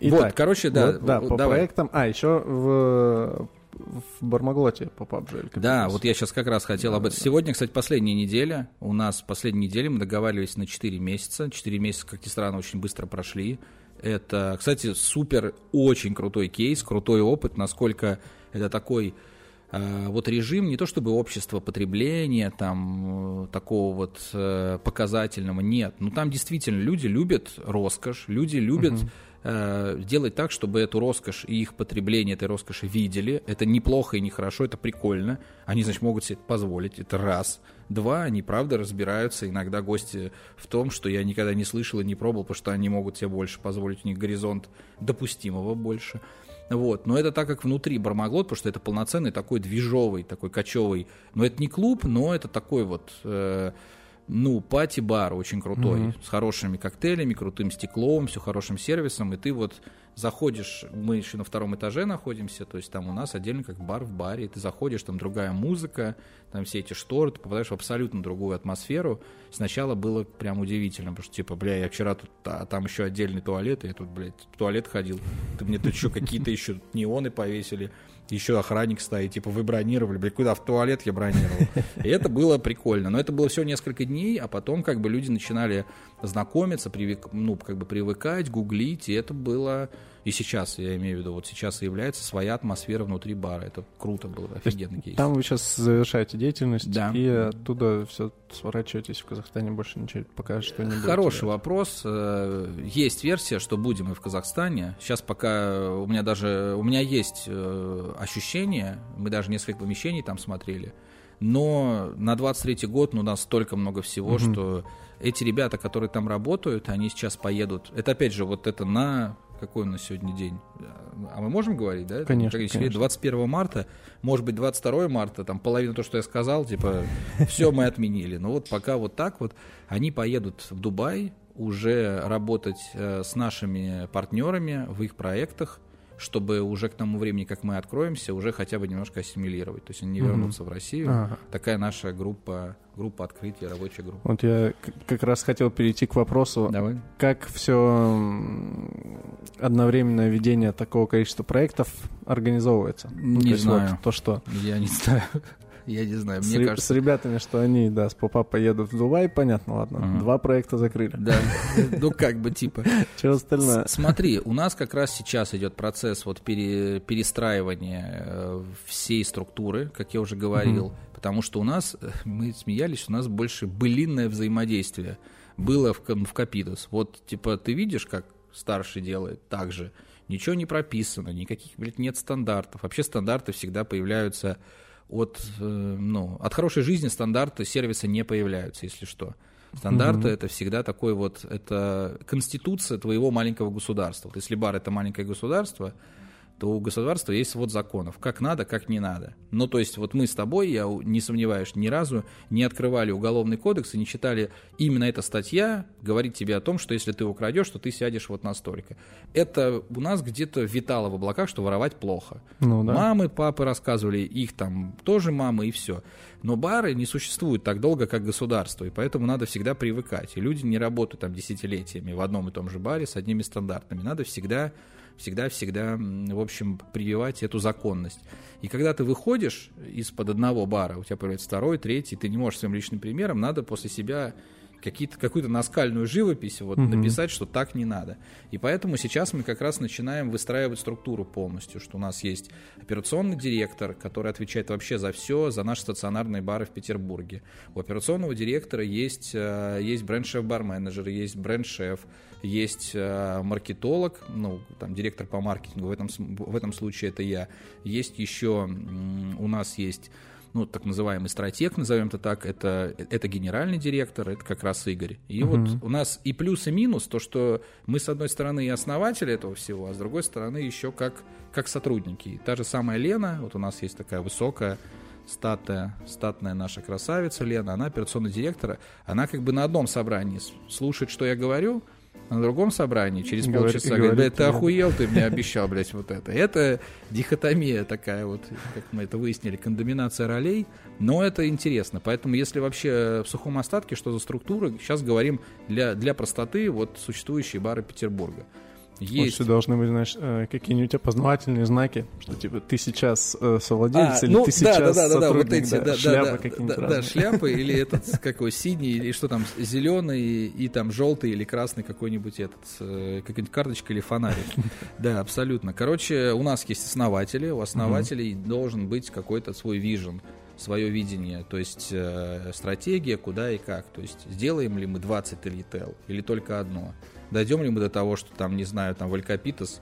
Speaker 2: Итак, вот, короче, да. Вот,
Speaker 1: да, по давай. проектам. А, еще в в Бармаглоте по PUBG.
Speaker 2: Да, вот я сейчас как раз хотел об этом. Сегодня, кстати, последняя неделя. У нас последняя неделя, мы договаривались на 4 месяца. 4 месяца, как ни странно, очень быстро прошли. Это, кстати, супер, очень крутой кейс, крутой опыт, насколько это такой э, вот режим, не то чтобы общество потребления, там, э, такого вот э, показательного, нет. Но там действительно люди любят роскошь, люди любят uh делать так, чтобы эту роскошь и их потребление этой роскоши видели. Это неплохо и не хорошо, это прикольно. Они, значит, могут себе это позволить, это раз – Два, они правда разбираются, иногда гости в том, что я никогда не слышал и не пробовал, потому что они могут себе больше позволить, у них горизонт допустимого больше. Вот. Но это так как внутри Бармаглот, потому что это полноценный такой движовый, такой кочевый. Но это не клуб, но это такой вот... Э, ну, пати-бар очень крутой, mm-hmm. с хорошими коктейлями, крутым стеклом, все хорошим сервисом, и ты вот заходишь, мы еще на втором этаже находимся, то есть там у нас отдельно как бар в баре, ты заходишь, там другая музыка, там все эти шторы, ты попадаешь в абсолютно другую атмосферу. Сначала было прям удивительно, потому что, типа, бля, я вчера тут, а там еще отдельный туалет, и я тут, блядь, в туалет ходил, ты мне тут еще какие-то еще неоны повесили, еще охранник стоит, типа, вы бронировали, блядь, куда, в туалет я бронировал. И это было прикольно, но это было все несколько дней, а потом как бы люди начинали знакомиться, привык, ну, как бы привыкать, гуглить, и это было И сейчас, я имею в виду, вот сейчас и является своя атмосфера внутри бара. Это круто было, офигенный кейс.
Speaker 1: Там вы сейчас завершаете деятельность,
Speaker 2: Да.
Speaker 1: и оттуда все сворачиваетесь в Казахстане, больше ничего пока что не будет.
Speaker 2: Хороший вопрос. Э, Есть версия, что будем и в Казахстане. Сейчас пока у меня даже у меня есть э, ощущение, мы даже несколько помещений там смотрели, но на 23 год ну, у нас столько много всего,
Speaker 1: Мгм.
Speaker 2: что эти ребята, которые там работают, они сейчас поедут. Это опять же вот это на какой у нас сегодня день? А мы можем говорить, да?
Speaker 1: Конечно,
Speaker 2: как
Speaker 1: конечно.
Speaker 2: 21 марта, может быть 22 марта, там половина то, что я сказал, типа все мы отменили. Но вот пока вот так вот они поедут в Дубай уже работать э, с нашими партнерами в их проектах, чтобы уже к тому времени, как мы откроемся, уже хотя бы немножко ассимилировать. То есть они не вернутся в Россию.
Speaker 1: Ага.
Speaker 2: Такая наша группа, группа открытия, рабочая группа.
Speaker 1: Вот я как раз хотел перейти к вопросу,
Speaker 2: Давай.
Speaker 1: как все одновременное ведение такого количества проектов организовывается. Ну,
Speaker 2: Не
Speaker 1: есть
Speaker 2: знаю.
Speaker 1: вот то, что
Speaker 2: Я не знаю. Я не знаю.
Speaker 1: с,
Speaker 2: Мне
Speaker 1: ре-
Speaker 2: кажется,
Speaker 1: с ребятами, что они, да, с попа поедут в Дубай, понятно, ладно.
Speaker 2: Ага.
Speaker 1: Два проекта закрыли.
Speaker 2: Да, ну как бы типа.
Speaker 1: Что остальное?
Speaker 2: С- Смотри, у нас как раз сейчас идет процесс вот пере- перестраивания э, всей структуры, как я уже говорил, потому что у нас, мы смеялись, у нас больше былинное взаимодействие было в, в Капитус. Вот, типа, ты видишь, как старший делает так же, ничего не прописано, никаких, блядь, нет стандартов. Вообще стандарты всегда появляются от, э, ну, от хорошей жизни стандарты сервиса не появляются, если что. Стандарты
Speaker 1: Мгм.
Speaker 2: это всегда такой вот, это конституция твоего маленького государства. Вот если бар это маленькое государство, то у государства есть вот законов, как надо, как не надо. Ну, то есть вот мы с тобой, я не сомневаюсь, ни разу не открывали уголовный кодекс и не читали именно эта статья, говорит тебе о том, что если ты украдешь, то ты сядешь вот настолько. Это у нас где-то витало в облаках, что воровать плохо.
Speaker 1: Ну да.
Speaker 2: Мамы, папы рассказывали, их там тоже мамы и все. Но бары не существуют так долго, как государство, и поэтому надо всегда привыкать. И люди не работают там десятилетиями в одном и том же баре с одними стандартами. Надо всегда, всегда, всегда, м, в общем, прививать эту законность. И когда ты выходишь из-под одного бара, у тебя появляется второй, третий, ты не можешь своим личным примером, надо после себя какие-то, какую-то наскальную живопись вот,
Speaker 1: Мгм.
Speaker 2: написать, что так не надо. И поэтому сейчас мы как раз начинаем выстраивать структуру полностью, что у нас есть операционный директор, который отвечает вообще за все, за наши стационарные бары в Петербурге. У операционного директора есть, э, есть бренд-шеф-бар-менеджер, есть бренд-шеф, есть э, маркетолог, ну, там, директор по маркетингу, в этом, в этом случае это я. Есть еще, у нас есть ну, так называемый стратег, назовем это так, это, это генеральный директор, это как раз Игорь. И
Speaker 1: Мгм.
Speaker 2: вот у нас и плюс, и минус, то, что мы, с одной стороны, и основатели этого всего, а с другой стороны, еще как, как сотрудники. И та же самая Лена, вот у нас есть такая высокая, статная, статная наша красавица Лена, она операционный директор, она как бы на одном собрании слушает, что я говорю, на другом собрании через
Speaker 1: Говорит-
Speaker 2: полчаса говорит,
Speaker 1: говорит
Speaker 2: ты
Speaker 1: тебе.
Speaker 2: охуел, ты мне обещал, блядь, вот это. Это дихотомия такая вот, как мы это выяснили, кондоминация ролей, но это интересно. Поэтому если вообще в сухом остатке, что за структура, сейчас говорим для, для простоты вот существующие бары Петербурга. Есть
Speaker 1: Может, должны быть, знаешь, э, какие-нибудь опознавательные знаки, что типа ты сейчас э, совладелец
Speaker 2: А,
Speaker 1: или
Speaker 2: ну,
Speaker 1: ты
Speaker 2: да,
Speaker 1: сейчас
Speaker 2: да, да, да, да,
Speaker 1: сотрудник,
Speaker 2: вот эти,
Speaker 1: да,
Speaker 2: да,
Speaker 1: шляпы
Speaker 2: да,
Speaker 1: какие-нибудь
Speaker 2: да, да, шляпы или этот какой синий или что там зеленый и там желтый или красный какой-нибудь этот э, какая-нибудь карточка или фонарик. Да, абсолютно. Короче, у нас есть основатели, у основателей должен быть какой-то свой вижен, свое видение, то есть э, стратегия, куда и как. То есть сделаем ли мы 20 ритейл или только одно? Дойдем ли мы до того, что там, не знаю, там в Алькапитас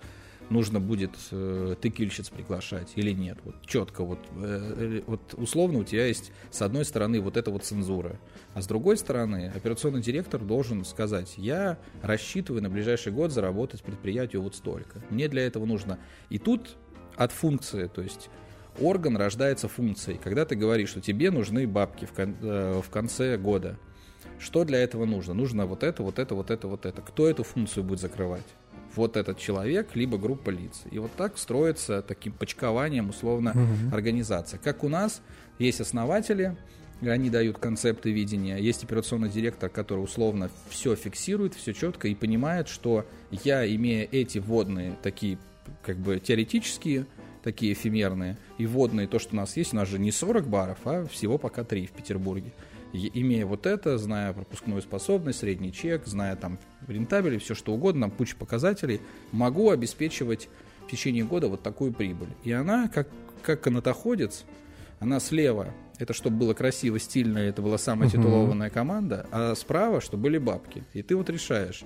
Speaker 2: нужно будет э, текильщиц приглашать или нет. Вот четко, вот, э, э, вот условно у тебя есть с одной стороны вот эта вот цензура, а с другой стороны операционный директор должен сказать, я рассчитываю на ближайший год заработать предприятию вот столько. Мне для этого нужно. И тут от функции, то есть орган рождается функцией. Когда ты говоришь, что тебе нужны бабки в, кон- э, в конце года, что для этого нужно? Нужно вот это, вот это, вот это, вот это. Кто эту функцию будет закрывать? Вот этот человек, либо группа лиц. И вот так строится таким почкованием, условно,
Speaker 1: Мгм.
Speaker 2: организация. Как у нас есть основатели, они дают концепты видения, есть операционный директор, который условно все фиксирует, все четко и понимает, что я, имея эти вводные, такие как бы теоретические, такие эфемерные, и вводные, то, что у нас есть, у нас же не 40 баров, а всего пока 3 в Петербурге. Имея вот это, зная пропускную способность, средний чек, зная там рентабель, все что угодно, там куча показателей, могу обеспечивать в течение года вот такую прибыль. И она, как, как канатоходец, она слева, это чтобы было красиво, стильно, это была самая uh-huh. титулованная команда, а справа, чтобы были бабки. И ты вот решаешь,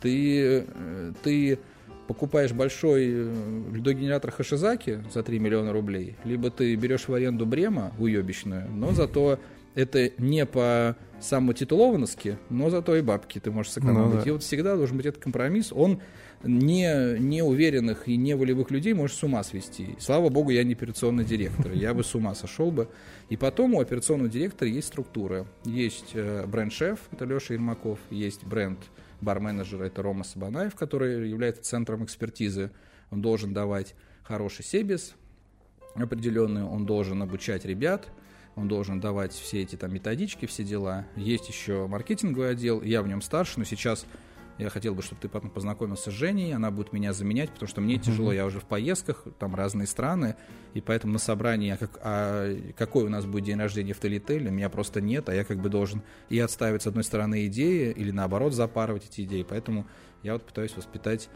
Speaker 2: ты, э, ты покупаешь большой э, льдогенератор Хашизаки за 3 миллиона рублей, либо ты берешь в аренду Брема уебищную, но зато это не по самотитулованности, но зато и бабки ты можешь сэкономить. Ну, да. И вот всегда должен быть этот компромисс. Он не, не уверенных и не волевых людей может с ума свести. Слава богу, я не операционный директор. Я бы с ума сошел бы. И потом у операционного директора есть структура. Есть э, бренд-шеф, это Леша Ермаков, есть бренд бар-менеджер, это Рома Сабанаев, который является центром экспертизы. Он должен давать хороший себес определенный, он должен обучать ребят – он должен давать все эти там методички, все дела. Есть еще маркетинговый отдел, я в нем старше, но сейчас я хотел бы, чтобы ты потом познакомился с Женей, она будет меня заменять, потому что мне тяжело, я уже в поездках, там разные страны, и поэтому на собрании, а, как, а какой у нас будет день рождения в Талителе, меня просто нет, а я как бы должен и отставить с одной стороны идеи, или наоборот запарывать эти идеи, поэтому я вот пытаюсь воспитать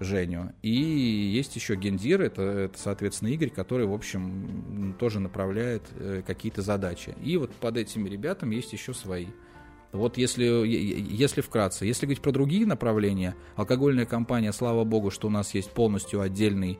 Speaker 2: Женю. И есть еще Гендир, это, это, соответственно, Игорь, который, в общем, тоже направляет э, какие-то задачи. И вот под этими ребятами есть еще свои. Вот если, если вкратце, если говорить про другие направления, алкогольная компания, слава богу, что у нас есть полностью отдельный,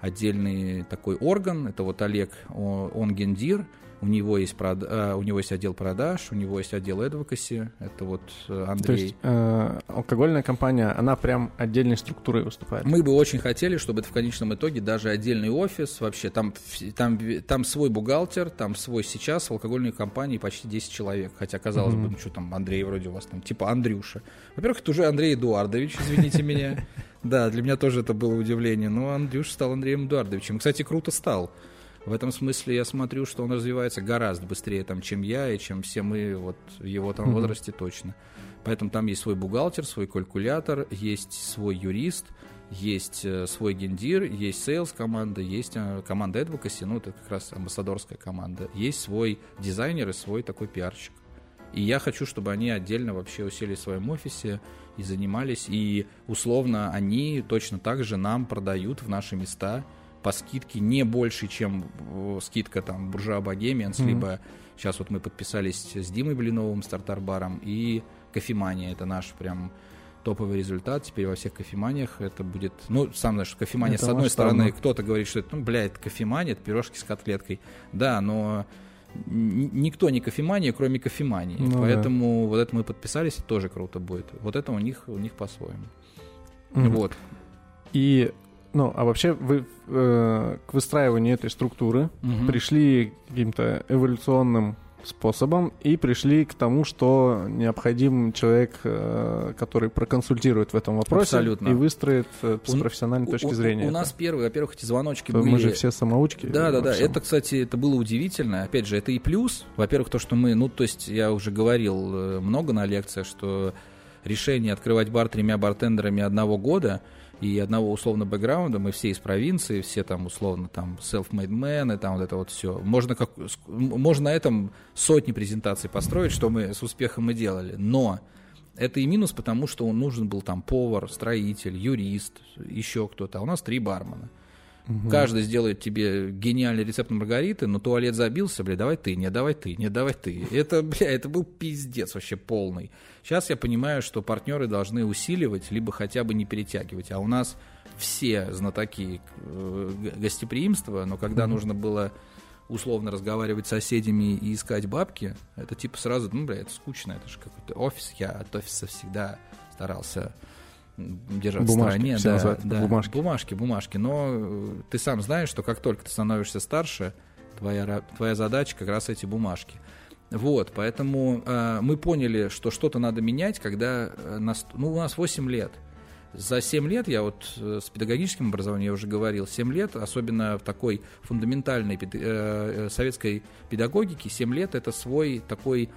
Speaker 2: отдельный такой орган, это вот Олег, он гендир, у него есть, прод... Э, у него есть отдел продаж, у него есть отдел advocacy, это вот э, Андрей. То есть
Speaker 1: э, алкогольная компания, она прям отдельной структурой выступает?
Speaker 2: Мы бы очень хотели, чтобы это в конечном итоге даже отдельный офис, вообще там, там, там свой бухгалтер, там свой сейчас в алкогольной компании почти 10 человек, хотя казалось mm-hmm. бы, ну что там, Андрей вроде у вас там, типа Андрюша. Во-первых, это уже Андрей Эдуардович, извините меня. Да, для меня тоже это было удивление, но Андрюш стал Андреем Эдуардовичем. Кстати, круто стал. В этом смысле я смотрю, что он развивается гораздо быстрее, там, чем я и чем все мы вот в его там возрасте точно. Поэтому там есть свой бухгалтер, свой калькулятор, есть свой юрист, есть э, свой гендир, есть sales команда, есть э, команда advocacy, ну это как раз амбассадорская команда, есть свой дизайнер и свой такой пиарщик. И я хочу, чтобы они отдельно вообще осели в своем офисе и занимались, и условно они точно так же нам продают в наши места по скидке не больше, чем э, скидка там Буржуа Богемианс, mm-hmm. либо сейчас вот мы подписались с Димой Блиновым, стартар-баром, и Кофемания, это наш прям топовый результат. Теперь во всех кофеманиях это будет... Ну, сам знаешь, кофемания, это с одной стороны, кто-то говорит, что это, ну, бля, это кофемания, это пирожки с котлеткой. Да, но никто не кофемания, кроме кофемании. Ну, Поэтому да. вот это мы подписались, и тоже круто будет. Вот это у них, у них по-своему.
Speaker 1: Mm-hmm. Вот. И ну, а вообще вы э, к выстраиванию этой структуры угу. пришли каким-то эволюционным способом и пришли к тому, что необходим человек, э, который проконсультирует в этом вопросе Абсолютно. и выстроит э, с профессиональной у, точки у, зрения.
Speaker 2: У, у нас первые, во-первых, эти звоночки были...
Speaker 1: Мы же все самоучки.
Speaker 2: Да, да, да. Это, кстати, это было удивительно. Опять же, это и плюс. Во-первых, то, что мы, ну, то есть я уже говорил э, много на лекциях, что решение открывать бар тремя бартендерами одного года – и одного условно бэкграунда, мы все из провинции, все там условно там self-made men, и там вот это вот все. Можно, как, можно на этом сотни презентаций построить, что мы с успехом и делали. Но это и минус, потому что он нужен был там повар, строитель, юрист, еще кто-то. А у нас три бармена. Угу. Каждый сделает тебе гениальный рецепт на маргариты, но туалет забился, бля, давай ты, не давай ты, не давай ты. Это, бля, это был пиздец вообще полный. Сейчас я понимаю, что партнеры должны усиливать, либо хотя бы не перетягивать. А у нас все знатоки э, гостеприимства, но когда угу. нужно было условно разговаривать с соседями и искать бабки, это типа сразу, ну, бля, это скучно, это же какой-то офис, я от офиса всегда старался держать бумажки, в стороне. Да, да, бумажки. бумажки, бумажки. Но э, ты сам знаешь, что как только ты становишься старше, твоя, твоя задача как раз эти бумажки. Вот, поэтому э, мы поняли, что что-то надо менять, когда э, нас, ну, у нас 8 лет. За 7 лет, я вот э, с педагогическим образованием, я уже говорил, 7 лет, особенно в такой фундаментальной э, советской педагогике, 7 лет это свой такой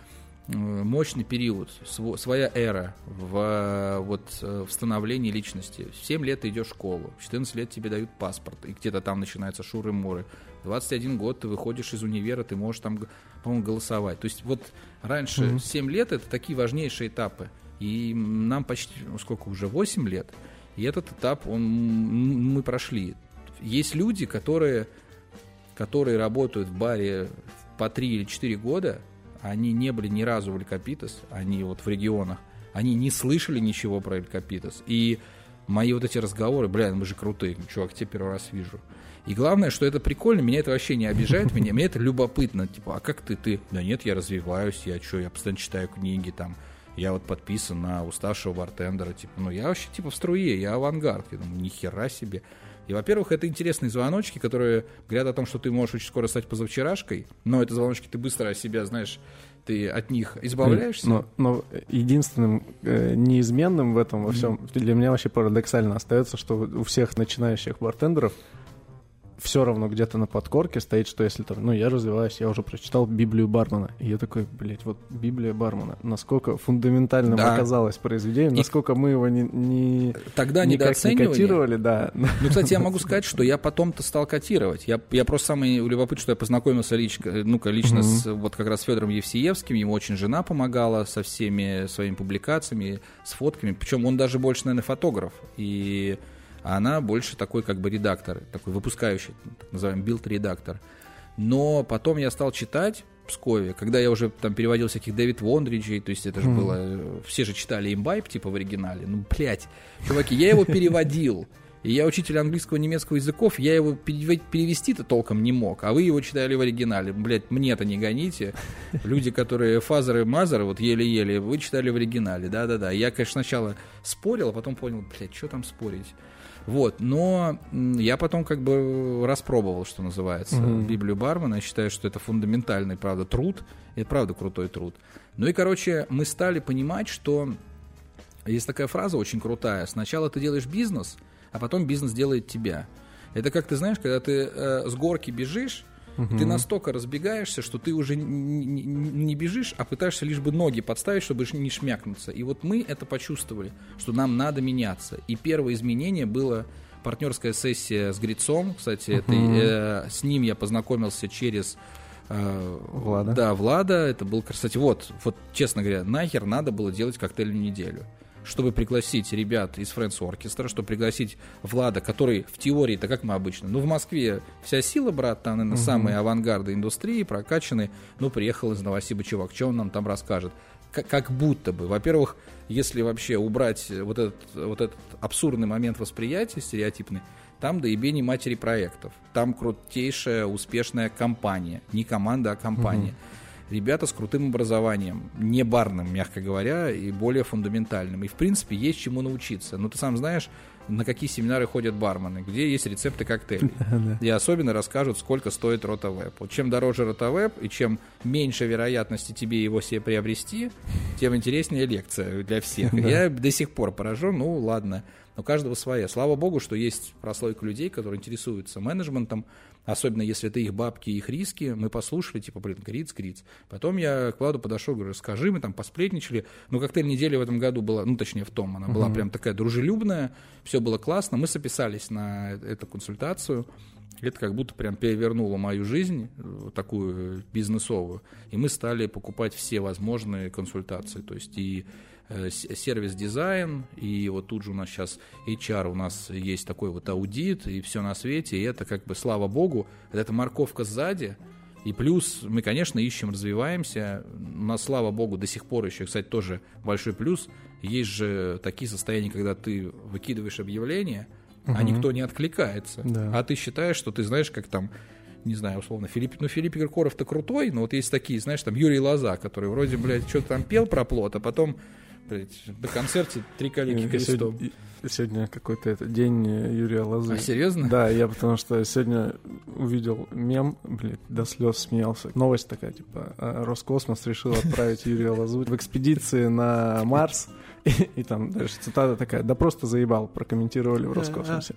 Speaker 2: мощный период, своя эра в вот, в становлении личности. В 7 лет ты идешь в школу, в 14 лет тебе дают паспорт, и где-то там начинаются шуры-муры. 21 год ты выходишь из универа, ты можешь там, по-моему, голосовать. То есть вот раньше mm-hmm. 7 лет это такие важнейшие этапы. И нам почти, ну, сколько уже, 8 лет. И этот этап он, мы прошли. Есть люди, которые, которые работают в баре по 3 или 4 года, они не были ни разу в Элькапитес, они вот в регионах, они не слышали ничего про Элькапитес. И мои вот эти разговоры, бля, мы же крутые, чувак, тебя первый раз вижу. И главное, что это прикольно, меня это вообще не обижает, меня, мне это любопытно. Типа, а как ты, ты? Да нет, я развиваюсь, я что, я постоянно читаю книги, там, я вот подписан на уставшего бартендера, типа, ну я вообще типа в струе, я авангард. Я думаю, ни хера себе. И, во-первых, это интересные звоночки, которые говорят о том, что ты можешь очень скоро стать позавчерашкой, но это звоночки ты быстро себя, знаешь, ты от них избавляешься.
Speaker 1: Но, но единственным э, неизменным в этом во всем для меня вообще парадоксально остается, что у всех начинающих бартендеров все равно где-то на подкорке стоит, что если там, ну, я развиваюсь, я уже прочитал Библию Бармана. И я такой, блядь, вот Библия Бармана, насколько фундаментальным да. оказалось произведение, и... насколько мы его не, не
Speaker 2: Тогда недооценивали. Не котировали,
Speaker 1: да.
Speaker 2: Ну, кстати, я могу сказать, что я потом-то стал котировать. Я, я просто самый любопытный, что я познакомился лично, ну-ка, лично mm-hmm. с, вот как раз Федором Евсеевским, ему очень жена помогала со всеми своими публикациями, с фотками, причем он даже больше, наверное, фотограф. И а она больше такой как бы редактор, такой выпускающий, так называемый билд-редактор. Но потом я стал читать в Пскове, когда я уже там переводил всяких Дэвид Вондриджей, то есть это же mm. было, все же читали имбайб типа в оригинале, ну, блядь, чуваки, я его переводил, и я учитель английского и немецкого языков, я его перевести-то толком не мог, а вы его читали в оригинале. Блять, мне это не гоните. Люди, которые фазеры и мазеры, вот еле-еле, вы читали в оригинале, да-да-да. Я, конечно, сначала спорил, а потом понял, блядь, что там спорить. Вот, но я потом как бы распробовал, что называется, mm-hmm. Библию Бармана. Я считаю, что это фундаментальный, правда, труд. Это правда крутой труд. Ну и, короче, мы стали понимать, что есть такая фраза очень крутая. Сначала ты делаешь бизнес, а потом бизнес делает тебя. Это как ты знаешь, когда ты э, с горки бежишь, Угу. Ты настолько разбегаешься, что ты уже не, бежишь, а пытаешься лишь бы ноги подставить, чтобы не шмякнуться. И вот мы это почувствовали, что нам надо меняться. И первое изменение было партнерская сессия с Грицом. Кстати, угу. это, э, с ним я познакомился через
Speaker 1: э, Влада.
Speaker 2: Да, Влада. Это был, кстати, вот, вот, честно говоря, нахер надо было делать коктейльную неделю чтобы пригласить ребят из Friends Orchestra, чтобы пригласить Влада, который в теории-то как мы обычно, ну в Москве вся сила, брат, там, наверное, угу. самые авангарды индустрии, прокачанные, ну приехал из Новосиба чувак, что он нам там расскажет? Как, как будто бы, во-первых, если вообще убрать вот этот, вот этот абсурдный момент восприятия стереотипный, там доебение матери проектов. Там крутейшая, успешная компания. Не команда, а компания. Угу ребята с крутым образованием, не барным, мягко говоря, и более фундаментальным. И, в принципе, есть чему научиться. Ну, ты сам знаешь, на какие семинары ходят бармены, где есть рецепты коктейлей. И особенно расскажут, сколько стоит ротовеб. Вот чем дороже ротовеб и чем меньше вероятности тебе его себе приобрести, тем интереснее лекция для всех. Я до сих пор поражен, ну ладно, но каждого своя. Слава богу, что есть прослойка людей, которые интересуются менеджментом, Особенно если это их бабки их риски. Мы послушали, типа, блин, гриц, гриц. Потом я к Владу подошел, говорю, скажи, мы там посплетничали. Ну, коктейль недели в этом году была, ну, точнее, в том, она была прям такая дружелюбная, все было классно. Мы записались на эту консультацию. Это как будто прям перевернуло мою жизнь, такую бизнесовую. И мы стали покупать все возможные консультации. То есть и Э, сервис-дизайн, и вот тут же у нас сейчас HR, у нас есть такой вот аудит, и все на свете, и это как бы, слава богу, это морковка сзади, и плюс мы, конечно, ищем, развиваемся. У нас, слава богу, до сих пор еще, кстати, тоже большой плюс. Есть же такие состояния, когда ты выкидываешь объявление, угу. а никто не откликается. Да. А ты считаешь, что ты знаешь, как там не знаю, условно, Филипп, ну, Филипп Киркоров-то крутой, но вот есть такие, знаешь, там Юрий Лоза, который вроде, блядь, что-то там пел про плод, а потом блядь, на концерте три коллеги крестом.
Speaker 1: Сегодня, какой-то это день Юрия Лозы.
Speaker 2: А, серьезно?
Speaker 1: Да, я потому что сегодня увидел мем, блядь, до слез смеялся. Новость такая, типа, а, Роскосмос решил отправить Юрия Лозу в экспедиции на Марс. И, и там дальше цитата такая, да просто заебал, прокомментировали в Роскосмосе.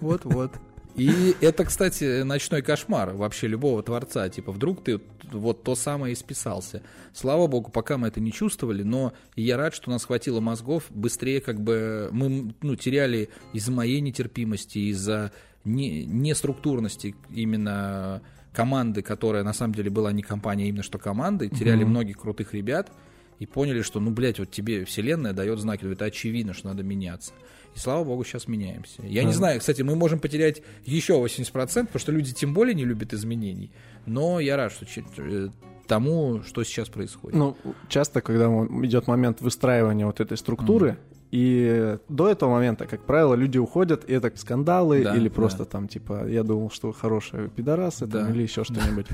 Speaker 2: Вот-вот. И это, кстати, ночной кошмар вообще любого творца. Типа, вдруг ты вот то самое исписался. Слава богу, пока мы это не чувствовали, но я рад, что у нас хватило мозгов быстрее, как бы мы ну, теряли из-за моей нетерпимости, из-за не, неструктурности именно команды, которая на самом деле была не компания, а именно что команды, теряли mm-hmm. многих крутых ребят и поняли, что, ну, блядь, вот тебе вселенная дает знаки, это очевидно, что надо меняться. И слава богу, сейчас меняемся. Я mm-hmm. не знаю, кстати, мы можем потерять еще 80%, потому что люди тем более не любят изменений. Но я рад, что э, тому, что сейчас происходит.
Speaker 1: Ну, часто, когда идет момент выстраивания вот этой структуры, mm-hmm и до этого момента, как правило, люди уходят, и это скандалы да, или просто да. там, типа, я думал, что хорошие пидорасы да. там, или еще что-нибудь.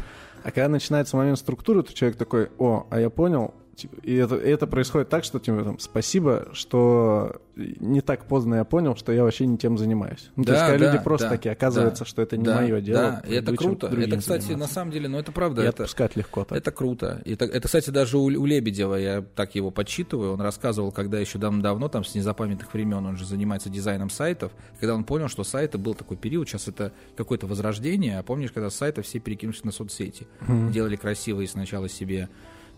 Speaker 1: А когда начинается момент структуры, то человек такой, о, а я понял, и это, и это происходит так, что типа, там, спасибо, что не так поздно я понял, что я вообще не тем занимаюсь. Ну, да, то есть, когда да, люди просто да, такие, оказывается, да, что это не
Speaker 2: да,
Speaker 1: мое дело.
Speaker 2: Да, и это круто. Это, кстати, заниматься. на самом деле, ну это правда.
Speaker 1: И
Speaker 2: это,
Speaker 1: отпускать легко так.
Speaker 2: Это круто. Это, это, кстати, даже у, у Лебедева, я так его подсчитываю, он рассказывал, когда еще давно-давно, там, с незапамятных времен, он же занимается дизайном сайтов, когда он понял, что сайты был такой период, сейчас это какое-то возрождение, а помнишь, когда сайты все перекинулись на соцсети, mm-hmm. делали красивые сначала себе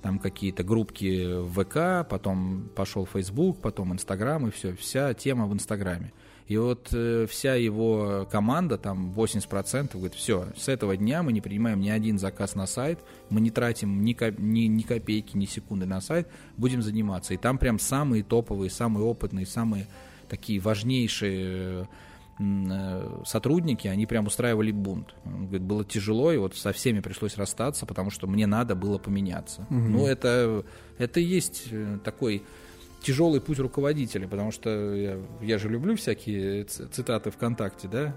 Speaker 2: там какие-то группки в ВК, потом пошел Facebook, потом Инстаграм, и все, вся тема в Инстаграме. И вот э, вся его команда, там 80%, говорит, все, с этого дня мы не принимаем ни один заказ на сайт, мы не тратим ни, ни, ни копейки, ни секунды на сайт, будем заниматься. И там прям самые топовые, самые опытные, самые такие важнейшие Э, сотрудники, они прям устраивали бунт. Он говорит, было тяжело, и вот со всеми пришлось расстаться, потому что мне надо было поменяться. Угу. Ну, это, это и есть э, такой тяжелый путь руководителя, потому что я, я же люблю всякие цитаты ВКонтакте, да?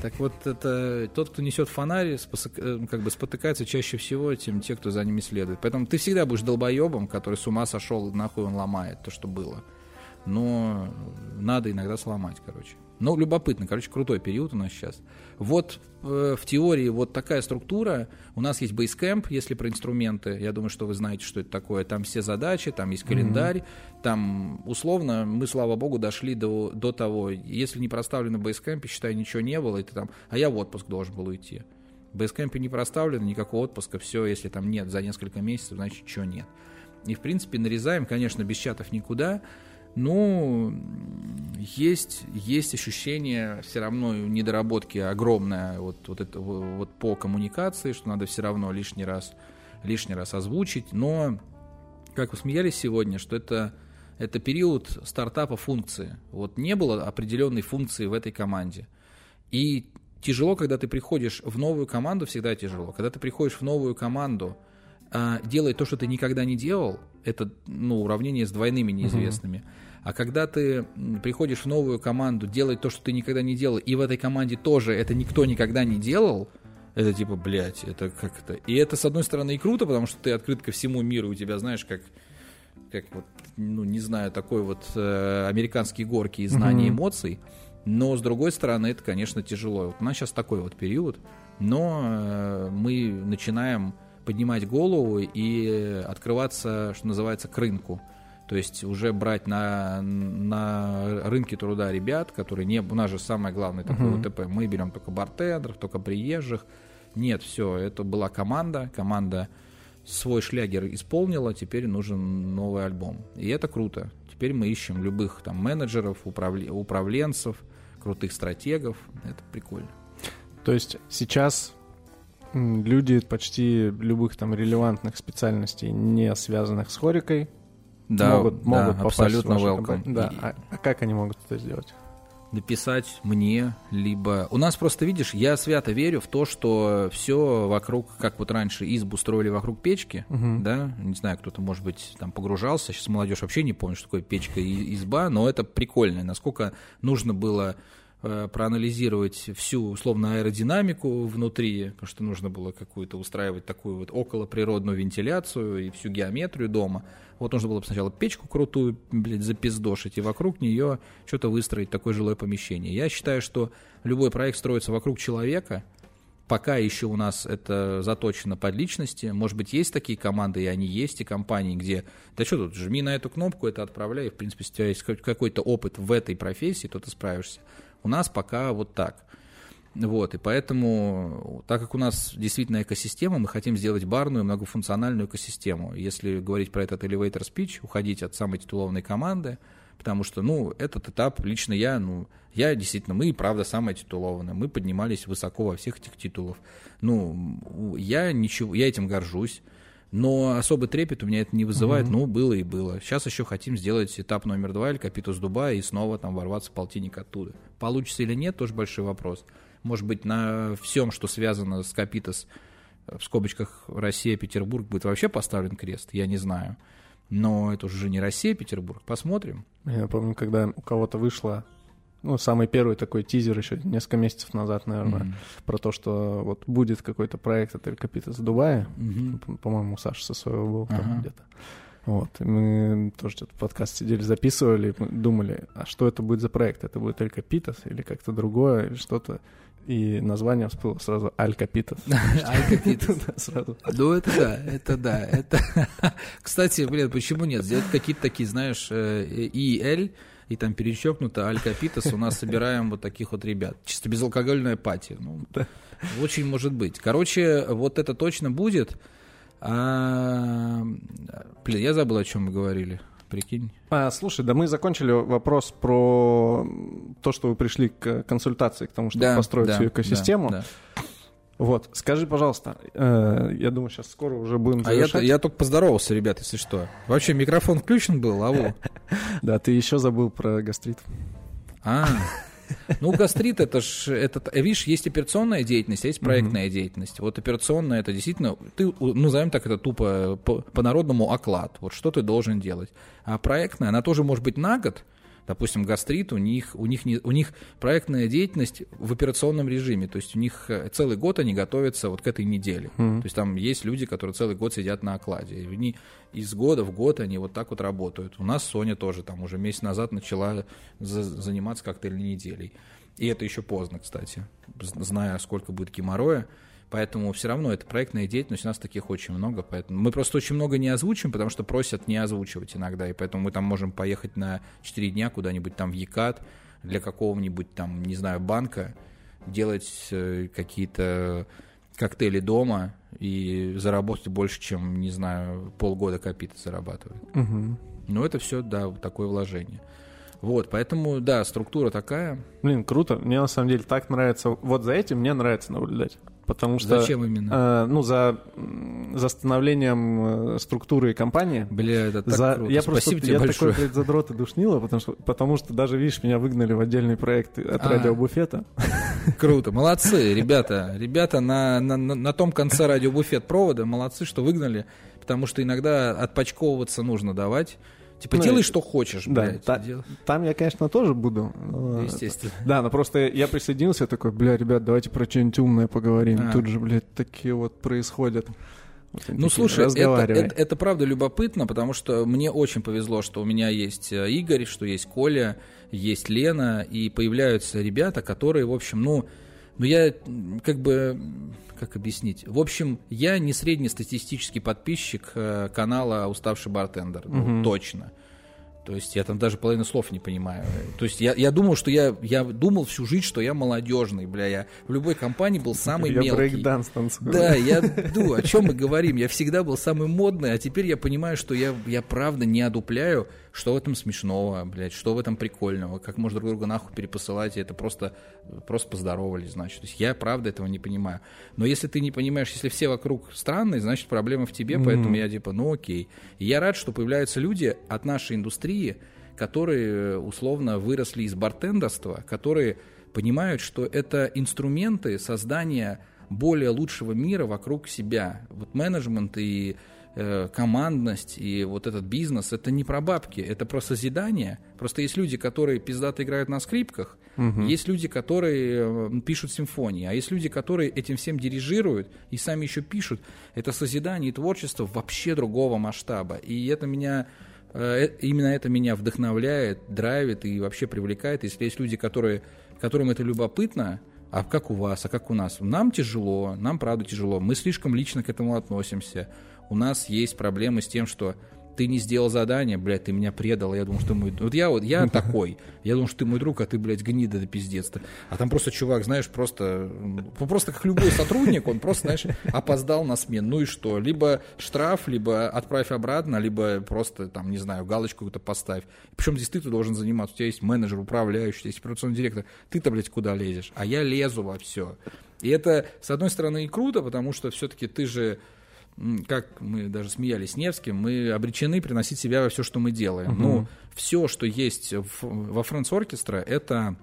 Speaker 2: Так вот, это тот, кто несет фонарь, спосык, э, как бы спотыкается чаще всего, тем те, кто за ними следует. Поэтому ты всегда будешь долбоебом, который с ума сошел, нахуй он ломает то, что было. Но надо иногда сломать, короче. Ну, любопытно, короче, крутой период у нас сейчас. Вот э, в теории вот такая структура. У нас есть Basecamp, если про инструменты. Я думаю, что вы знаете, что это такое. Там все задачи, там есть календарь. Mm-hmm. Там, условно, мы, слава богу, дошли до, до того. Если не проставлено в Basecamp, считай, ничего не было, и ты там, а я в отпуск должен был уйти. В Basecamp не проставлено, никакого отпуска, все, если там нет за несколько месяцев, значит, ничего нет. И, в принципе, нарезаем, конечно, без чатов никуда. Ну, есть, есть ощущение все равно недоработки огромное вот, вот, это, вот по коммуникации, что надо все равно лишний раз, лишний раз озвучить. Но, как вы смеялись сегодня, что это, это период стартапа функции. Вот не было определенной функции в этой команде. И тяжело, когда ты приходишь в новую команду, всегда тяжело. Когда ты приходишь в новую команду, а, делая то, что ты никогда не делал, это ну, уравнение с двойными неизвестными. Uh-huh. А когда ты приходишь в новую команду, делать то, что ты никогда не делал, и в этой команде тоже это никто никогда не делал, это типа, блядь, это как это. И это, с одной стороны, и круто, потому что ты открыт ко всему миру, у тебя, знаешь, как, как вот, ну, не знаю, такой вот э, американские горки и знания mm-hmm. эмоций. Но, с другой стороны, это, конечно, тяжело. Вот у нас сейчас такой вот период, но э, мы начинаем поднимать голову и открываться, что называется, к рынку. То есть уже брать на, на рынке труда ребят, которые не... У нас же самое главное такое uh-huh. УТП. Мы берем только бартендеров, только приезжих. Нет, все, это была команда. Команда свой шлягер исполнила, теперь нужен новый альбом. И это круто. Теперь мы ищем любых там менеджеров, управле, управленцев, крутых стратегов. Это прикольно.
Speaker 1: То есть сейчас люди почти любых там релевантных специальностей, не связанных с хорикой,
Speaker 2: да, могут, да, могут абсолютно welcome.
Speaker 1: Да. А, а как они могут это сделать?
Speaker 2: написать мне, либо... У нас просто, видишь, я свято верю в то, что все вокруг, как вот раньше избу строили вокруг печки, угу. да, не знаю, кто-то, может быть, там погружался, сейчас молодежь вообще не помнит, что такое печка и изба, но это прикольно, насколько нужно было проанализировать всю условно аэродинамику внутри, потому что нужно было какую-то устраивать такую вот околоприродную вентиляцию и всю геометрию дома. Вот нужно было сначала печку крутую, блядь, запиздошить, и вокруг нее что-то выстроить, такое жилое помещение. Я считаю, что любой проект строится вокруг человека, пока еще у нас это заточено под личности. Может быть, есть такие команды, и они есть, и компании, где, да что тут, жми на эту кнопку, это отправляй, и, в принципе, если у тебя есть какой-то опыт в этой профессии, то ты справишься. У нас пока вот так. Вот, и поэтому, так как у нас действительно экосистема, мы хотим сделать барную многофункциональную экосистему. Если говорить про этот elevator speech, уходить от самой титулованной команды, потому что, ну, этот этап лично я, ну, я действительно, мы и правда самая титулованная, мы поднимались высоко во всех этих титулах. Ну, я ничего, я этим горжусь, но особый трепет у меня это не вызывает, угу. ну, было и было. Сейчас еще хотим сделать этап номер два, Эль Капитус Дубая, и снова там ворваться в полтинник оттуда. Получится или нет, тоже большой вопрос. Может быть, на всем, что связано с Капитос, в скобочках Россия, Петербург, будет вообще поставлен крест, я не знаю. Но это уже не Россия, Петербург. Посмотрим.
Speaker 1: Я помню, когда у кого-то вышло ну, самый первый такой тизер еще несколько месяцев назад, наверное, mm-hmm. про то, что вот будет какой-то проект от Эль Капита с Дубая. Mm-hmm. По-моему, Саша со своего был uh-huh. там где-то. Вот. И мы тоже что-то подкаст сидели, записывали, мы думали, а что это будет за проект? Это будет Эль Капитас или как-то другое, или что-то и название всплыло сразу Аль Капитас.
Speaker 2: Аль Капитас. сразу. Ну, это да, это да. Это... Кстати, блин, почему нет? Сделать какие-то такие, знаешь, э, и Эль, и там перечеркнуто Аль Капитас, у нас собираем вот таких вот ребят. Чисто безалкогольная пати. Ну, да. Очень может быть. Короче, вот это точно будет. А, блин, я забыл, о чем мы говорили прикинь.
Speaker 1: А, слушай, да мы закончили вопрос про то, что вы пришли к консультации, к тому, чтобы да, построить да, всю экосистему. Да, да. Вот, скажи, пожалуйста, э, я думаю, сейчас скоро уже будем
Speaker 2: завершать. А я, я только поздоровался, ребят, если что. Вообще микрофон включен был, ау.
Speaker 1: Да, ты еще забыл про гастрит.
Speaker 2: А, ну, гастрит это ж, это, видишь, есть операционная деятельность, а есть проектная mm-hmm. деятельность. Вот операционная это действительно, ты, ну, назовем так это тупо по, по-народному оклад. Вот что ты должен делать. А проектная, она тоже может быть на год, допустим, гастрит, у них, у них, не, у них проектная деятельность в операционном режиме, то есть у них э, целый год они готовятся вот к этой неделе. Mm-hmm. То есть там есть люди, которые целый год сидят на окладе, и они из года в год они вот так вот работают. У нас Соня тоже там уже месяц назад начала за, заниматься коктейльной неделей. И это еще поздно, кстати, зная, сколько будет геморроя. Поэтому все равно это проектная деятельность, у нас таких очень много, поэтому мы просто очень много не озвучим, потому что просят не озвучивать иногда, и поэтому мы там можем поехать на 4 дня куда-нибудь там в Екат для какого-нибудь там, не знаю, банка, делать э, какие-то коктейли дома и заработать больше, чем, не знаю, полгода копит зарабатывает. Угу. Но это все, да, такое вложение. Вот, поэтому, да, структура такая.
Speaker 1: Блин, круто. Мне на самом деле так нравится. Вот за этим мне нравится наблюдать. Потому что...
Speaker 2: Зачем именно?
Speaker 1: Э, ну, за, за становлением э, структуры компании.
Speaker 2: Бля, это так за, круто.
Speaker 1: Я
Speaker 2: Спасибо
Speaker 1: просто,
Speaker 2: тебе
Speaker 1: я
Speaker 2: большое.
Speaker 1: такой, блядь, задрот и душнило, потому что, потому что даже, видишь, меня выгнали в отдельный проект от а, радиобуфета.
Speaker 2: Круто, молодцы, ребята. Ребята на, на, на том конце радиобуфет провода молодцы, что выгнали, потому что иногда отпочковываться нужно давать. Типа, ну, делай, что хочешь, да, блядь.
Speaker 1: Та, там я, конечно, тоже буду.
Speaker 2: Естественно.
Speaker 1: Да, но просто я присоединился, такой, бля, ребят, давайте про что-нибудь умное поговорим. А. Тут же, блядь, такие вот происходят.
Speaker 2: Вот ну, слушай, это, это, это правда любопытно, потому что мне очень повезло, что у меня есть э, Игорь, что есть Коля, есть Лена, и появляются ребята, которые, в общем, ну, ну я как бы как объяснить? В общем, я не среднестатистический подписчик э, канала «Уставший бартендер», ну, угу. точно. То есть я там даже половину слов не понимаю. То есть я, я думал, что я, я думал всю жизнь, что я молодежный, бля, я в любой компании был самый я мелкий.
Speaker 1: брейк танцую.
Speaker 2: Да, я, ну, о чем мы говорим? Я всегда был самый модный, а теперь я понимаю, что я, я правда не одупляю, что в этом смешного, блядь, что в этом прикольного, как можно друг друга нахуй перепосылать, и это просто, просто поздоровались, значит. То есть я правда этого не понимаю. Но если ты не понимаешь, если все вокруг странные, значит проблема в тебе, mm-hmm. поэтому я типа, ну окей. И я рад, что появляются люди от нашей индустрии, которые условно выросли из бартендерства, которые понимают, что это инструменты создания более лучшего мира вокруг себя. Вот менеджмент и командность и вот этот бизнес, это не про бабки, это про созидание. Просто есть люди, которые пиздато играют на скрипках, угу. есть люди, которые э, пишут симфонии, а есть люди, которые этим всем дирижируют и сами еще пишут. Это созидание и творчество вообще другого масштаба. И это меня э, именно это меня вдохновляет, драйвит и вообще привлекает. Если есть люди, которые, которым это любопытно, а как у вас, а как у нас? Нам тяжело, нам правда тяжело. Мы слишком лично к этому относимся у нас есть проблемы с тем, что ты не сделал задание, блядь, ты меня предал, я думал, что мой... Вот я вот, я такой, я думал, что ты мой друг, а ты, блядь, гнида до пиздец-то. А там просто чувак, знаешь, просто, просто как любой сотрудник, он просто, знаешь, опоздал на смену, ну и что? Либо штраф, либо отправь обратно, либо просто, там, не знаю, галочку какую-то поставь. Причем здесь ты-то должен заниматься, у тебя есть менеджер, управляющий, есть операционный директор, ты-то, блядь, куда лезешь? А я лезу во все. И это, с одной стороны, и круто, потому что все-таки ты же как мы даже смеялись с Невским, мы обречены приносить себя во все, что мы делаем. Угу. Ну, все, что есть в, во Франц Оркестра, это,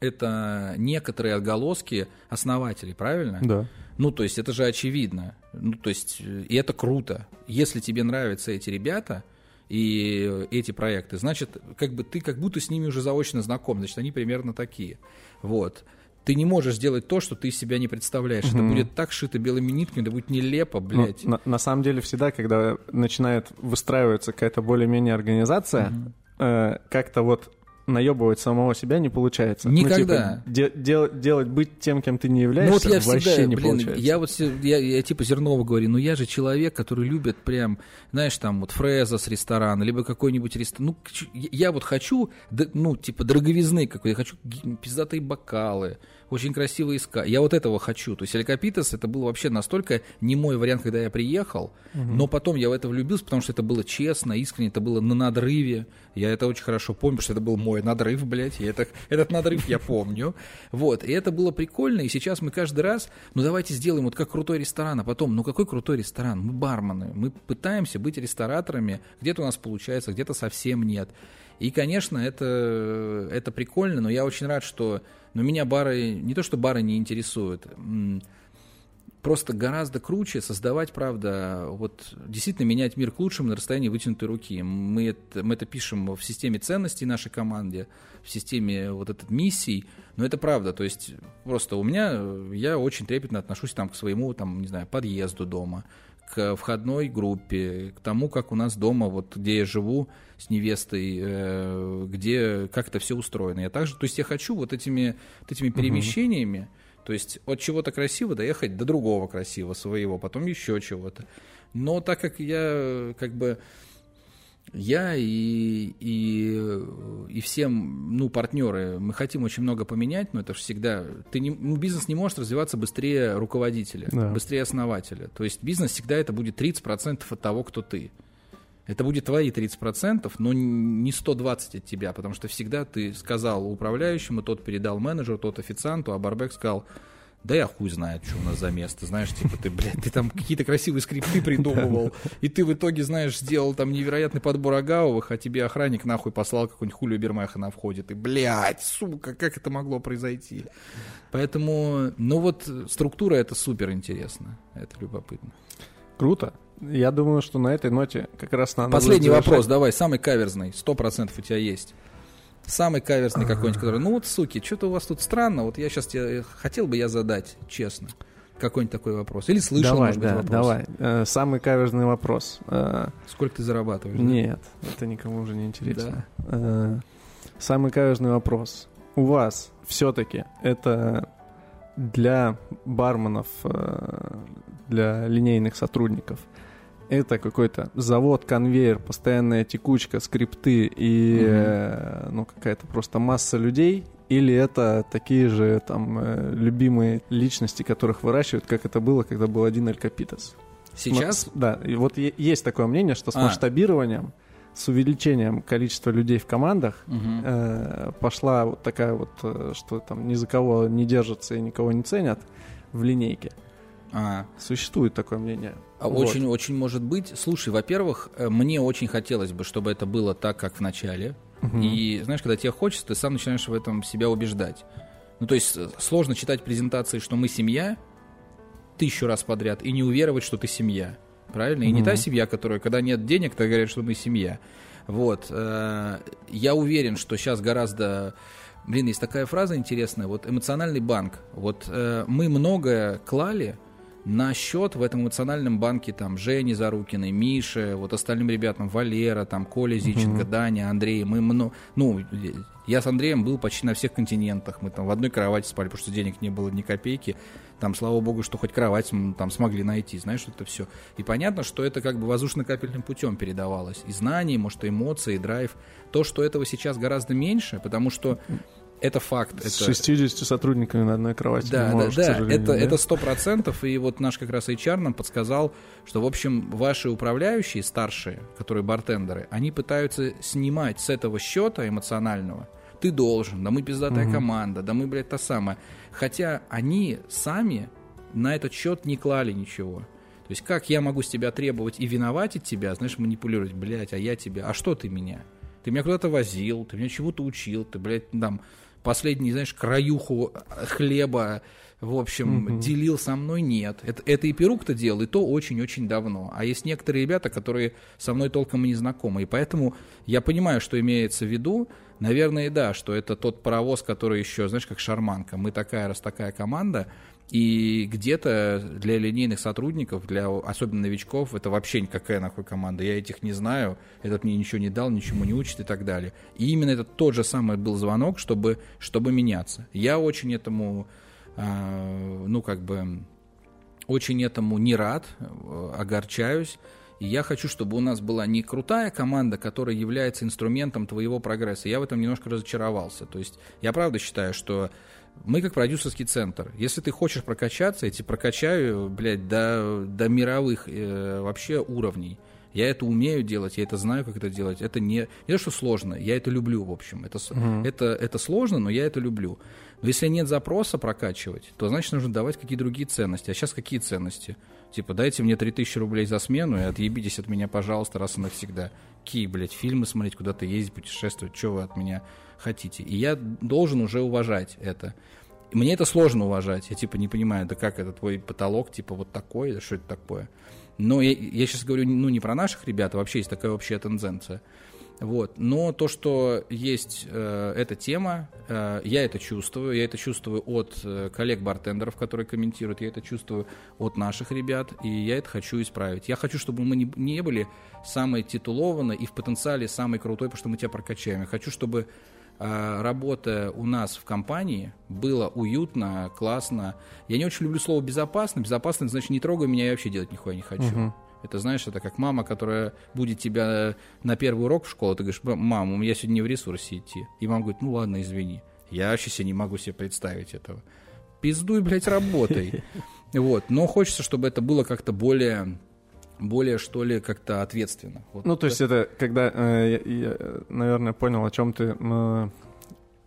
Speaker 2: это некоторые отголоски основателей, правильно?
Speaker 1: Да.
Speaker 2: Ну, то есть это же очевидно. Ну, то есть, и это круто. Если тебе нравятся эти ребята и эти проекты, значит, как бы ты как будто с ними уже заочно знаком, значит, они примерно такие. Вот ты не можешь сделать то, что ты из себя не представляешь. Mm-hmm. Это будет так шито белыми нитками, это будет нелепо, ну, блядь.
Speaker 1: Ну, на, на самом деле всегда, когда начинает выстраиваться какая-то более-менее организация, mm-hmm. э, как-то вот наебывать самого себя не получается.
Speaker 2: Никогда.
Speaker 1: Ну, типа, де- дел- делать, быть тем, кем ты не являешься, ну, вот я вообще всегда, не блин, получается.
Speaker 2: Я вот, я, я типа Зернова говорю, ну я же человек, который любит прям, знаешь, там вот фреза с ресторана, либо какой-нибудь ресторан. Ну, я вот хочу, ну, типа дороговизны какой-то, я хочу пиздатые бокалы, очень красивые ска. Я вот этого хочу. То есть Элькапитас это был вообще настолько не мой вариант, когда я приехал, угу. но потом я в это влюбился, потому что это было честно, искренне, это было на надрыве. Я это очень хорошо помню, потому что это был мой надрыв, блядь. И это, этот надрыв я помню. Вот. И это было прикольно. И сейчас мы каждый раз, ну давайте сделаем вот как крутой ресторан, а потом, ну какой крутой ресторан? Мы бармены. Мы пытаемся быть рестораторами. Где-то у нас получается, где-то совсем нет. И, конечно, это, это прикольно, но я очень рад, что но меня бары, не то что бары не интересуют, просто гораздо круче создавать, правда, вот действительно менять мир к лучшему на расстоянии вытянутой руки. Мы это, мы это пишем в системе ценностей нашей команде, в системе вот этот миссий, но это правда, то есть просто у меня, я очень трепетно отношусь там к своему, там, не знаю, подъезду дома, к входной группе, к тому, как у нас дома, вот где я живу с невестой, э, где как это все устроено. Я также, то есть я хочу вот этими, вот этими перемещениями, uh-huh. то есть от чего-то красивого доехать до другого красивого своего, потом еще чего-то. Но так как я как бы я и, и, и всем, ну, партнеры, мы хотим очень много поменять, но это же всегда... Ты не, ну, бизнес не может развиваться быстрее руководителя, да. быстрее основателя. То есть бизнес всегда это будет 30% от того, кто ты. Это будет твои 30%, но не 120 от тебя, потому что всегда ты сказал управляющему, тот передал менеджеру, тот официанту, а Барбек сказал, да я хуй знает, что у нас за место, знаешь, типа ты, блядь, ты там какие-то красивые скрипты придумывал, и ты в итоге, знаешь, сделал там невероятный подбор агавовых, а тебе охранник нахуй послал какой-нибудь хулио Бермеха на входе, ты, блядь, сука, как это могло произойти? Поэтому, ну вот, структура это супер интересно, это любопытно.
Speaker 1: Круто. Я думаю, что на этой ноте как раз надо
Speaker 2: Последний вопрос, давай, самый каверзный, сто процентов у тебя есть. Самый каверсный какой-нибудь, который, ну вот, суки, что-то у вас тут странно, вот я сейчас тебе, хотел бы я задать, честно, какой-нибудь такой вопрос. Или слышал,
Speaker 1: давай,
Speaker 2: может
Speaker 1: да,
Speaker 2: быть, вопрос.
Speaker 1: Давай, э, самый каверзный вопрос. Э,
Speaker 2: Сколько ты зарабатываешь?
Speaker 1: Нет, да? это никому уже не интересно. Да. Э, самый каверзный вопрос. У вас все-таки это для барменов, э, для линейных сотрудников – это какой-то завод, конвейер, постоянная текучка, скрипты и угу. ну, какая-то просто масса людей, или это такие же там э, любимые личности, которых выращивают, как это было, когда был один Алькапитас?
Speaker 2: Сейчас?
Speaker 1: С, да, и вот есть такое мнение, что с а. масштабированием, с увеличением количества людей в командах угу. э, пошла вот такая вот, э, что там ни за кого не держатся и никого не ценят в линейке. А. Существует такое мнение.
Speaker 2: А очень, вот. очень может быть. Слушай, во-первых, э, мне очень хотелось бы, чтобы это было так, как в начале. Угу. И знаешь, когда тебе хочется, ты сам начинаешь в этом себя убеждать. Ну, то есть э, сложно читать презентации, что мы семья тысячу раз подряд и не уверовать, что ты семья. Правильно? И угу. не та семья, которая, когда нет денег, то говорят, что мы семья. Вот. Э, я уверен, что сейчас гораздо Блин, есть такая фраза интересная, вот эмоциональный банк. Вот э, мы многое клали, на счет в этом эмоциональном банке там Жени Зарукиной, Мише, вот остальным ребятам, Валера, там Коля Зиченко, uh-huh. Даня, Андрей, мы, ну, ну, я с Андреем был почти на всех континентах, мы там в одной кровати спали, потому что денег не было ни копейки, Там, слава богу, что хоть кровать там смогли найти, знаешь, это все. И понятно, что это как бы воздушно-капельным путем передавалось. И знания, может, и эмоции, и драйв. То, что этого сейчас гораздо меньше, потому что это факт.
Speaker 1: С это... 60 сотрудниками на одной кровати
Speaker 2: да,
Speaker 1: можешь,
Speaker 2: да, да, это, да? это 100%, и вот наш как раз HR нам подсказал, что, в общем, ваши управляющие, старшие, которые бартендеры, они пытаются снимать с этого счета эмоционального, ты должен, да мы пиздатая угу. команда, да мы, блядь, та самая. Хотя они сами на этот счет не клали ничего. То есть как я могу с тебя требовать и виноватить тебя, знаешь, манипулировать, блядь, а я тебя, а что ты меня? Ты меня куда-то возил, ты меня чего-то учил, ты, блядь, там, последний, знаешь, краюху хлеба, в общем, угу. делил со мной, нет. Это, это и Перук-то делал, и то очень-очень давно. А есть некоторые ребята, которые со мной толком и не знакомы. И поэтому я понимаю, что имеется в виду. Наверное, да, что это тот паровоз, который еще, знаешь, как шарманка. Мы такая, раз такая команда, и где-то для линейных сотрудников, для особенно новичков, это вообще никакая нахуй команда. Я этих не знаю, этот мне ничего не дал, ничему не учит и так далее. И именно это тот же самый был звонок, чтобы, чтобы меняться. Я очень этому, э, ну, как бы, очень этому не рад, э, огорчаюсь. И я хочу, чтобы у нас была не крутая команда, которая является инструментом твоего прогресса. Я в этом немножко разочаровался. То есть я правда считаю, что мы как продюсерский центр. Если ты хочешь прокачаться, я тебя прокачаю, блядь, до, до мировых э, вообще уровней. Я это умею делать, я это знаю, как это делать. Это не, не то, что сложно, я это люблю, в общем. Это, угу. это, это сложно, но я это люблю. Но если нет запроса прокачивать, то значит нужно давать какие-то другие ценности. А сейчас какие ценности? Типа, дайте мне 3000 рублей за смену и отъебитесь от меня, пожалуйста, раз и навсегда. Какие, блядь, фильмы смотреть, куда-то ездить, путешествовать, что вы от меня хотите. И я должен уже уважать это. Мне это сложно уважать. Я типа не понимаю, да как это твой потолок, типа вот такой, да что это такое. Но я, я сейчас говорю, ну не про наших ребят, а вообще есть такая общая тенденция. Вот. Но то, что есть э, эта тема, э, я это чувствую. Я это чувствую от э, коллег-бартендеров, которые комментируют. Я это чувствую от наших ребят. И я это хочу исправить. Я хочу, чтобы мы не, не были самые титулованные и в потенциале самые крутой, потому что мы тебя прокачаем. Я хочу, чтобы а, работа у нас в компании было уютно, классно. Я не очень люблю слово безопасно. Безопасно, значит, не трогай меня, я вообще делать нихуя не хочу. Угу. Это, знаешь, это как мама, которая будет тебя на первый урок в школу, ты говоришь, мам, у меня сегодня не в ресурсе идти. И мама говорит, ну ладно, извини. Я вообще себе не могу себе представить этого. Пиздуй, блядь, работай. Вот. Но хочется, чтобы это было как-то более более, что ли, как-то ответственно.
Speaker 1: Вот ну, то есть это когда, э, я, я, наверное, понял, о чем ты... Э,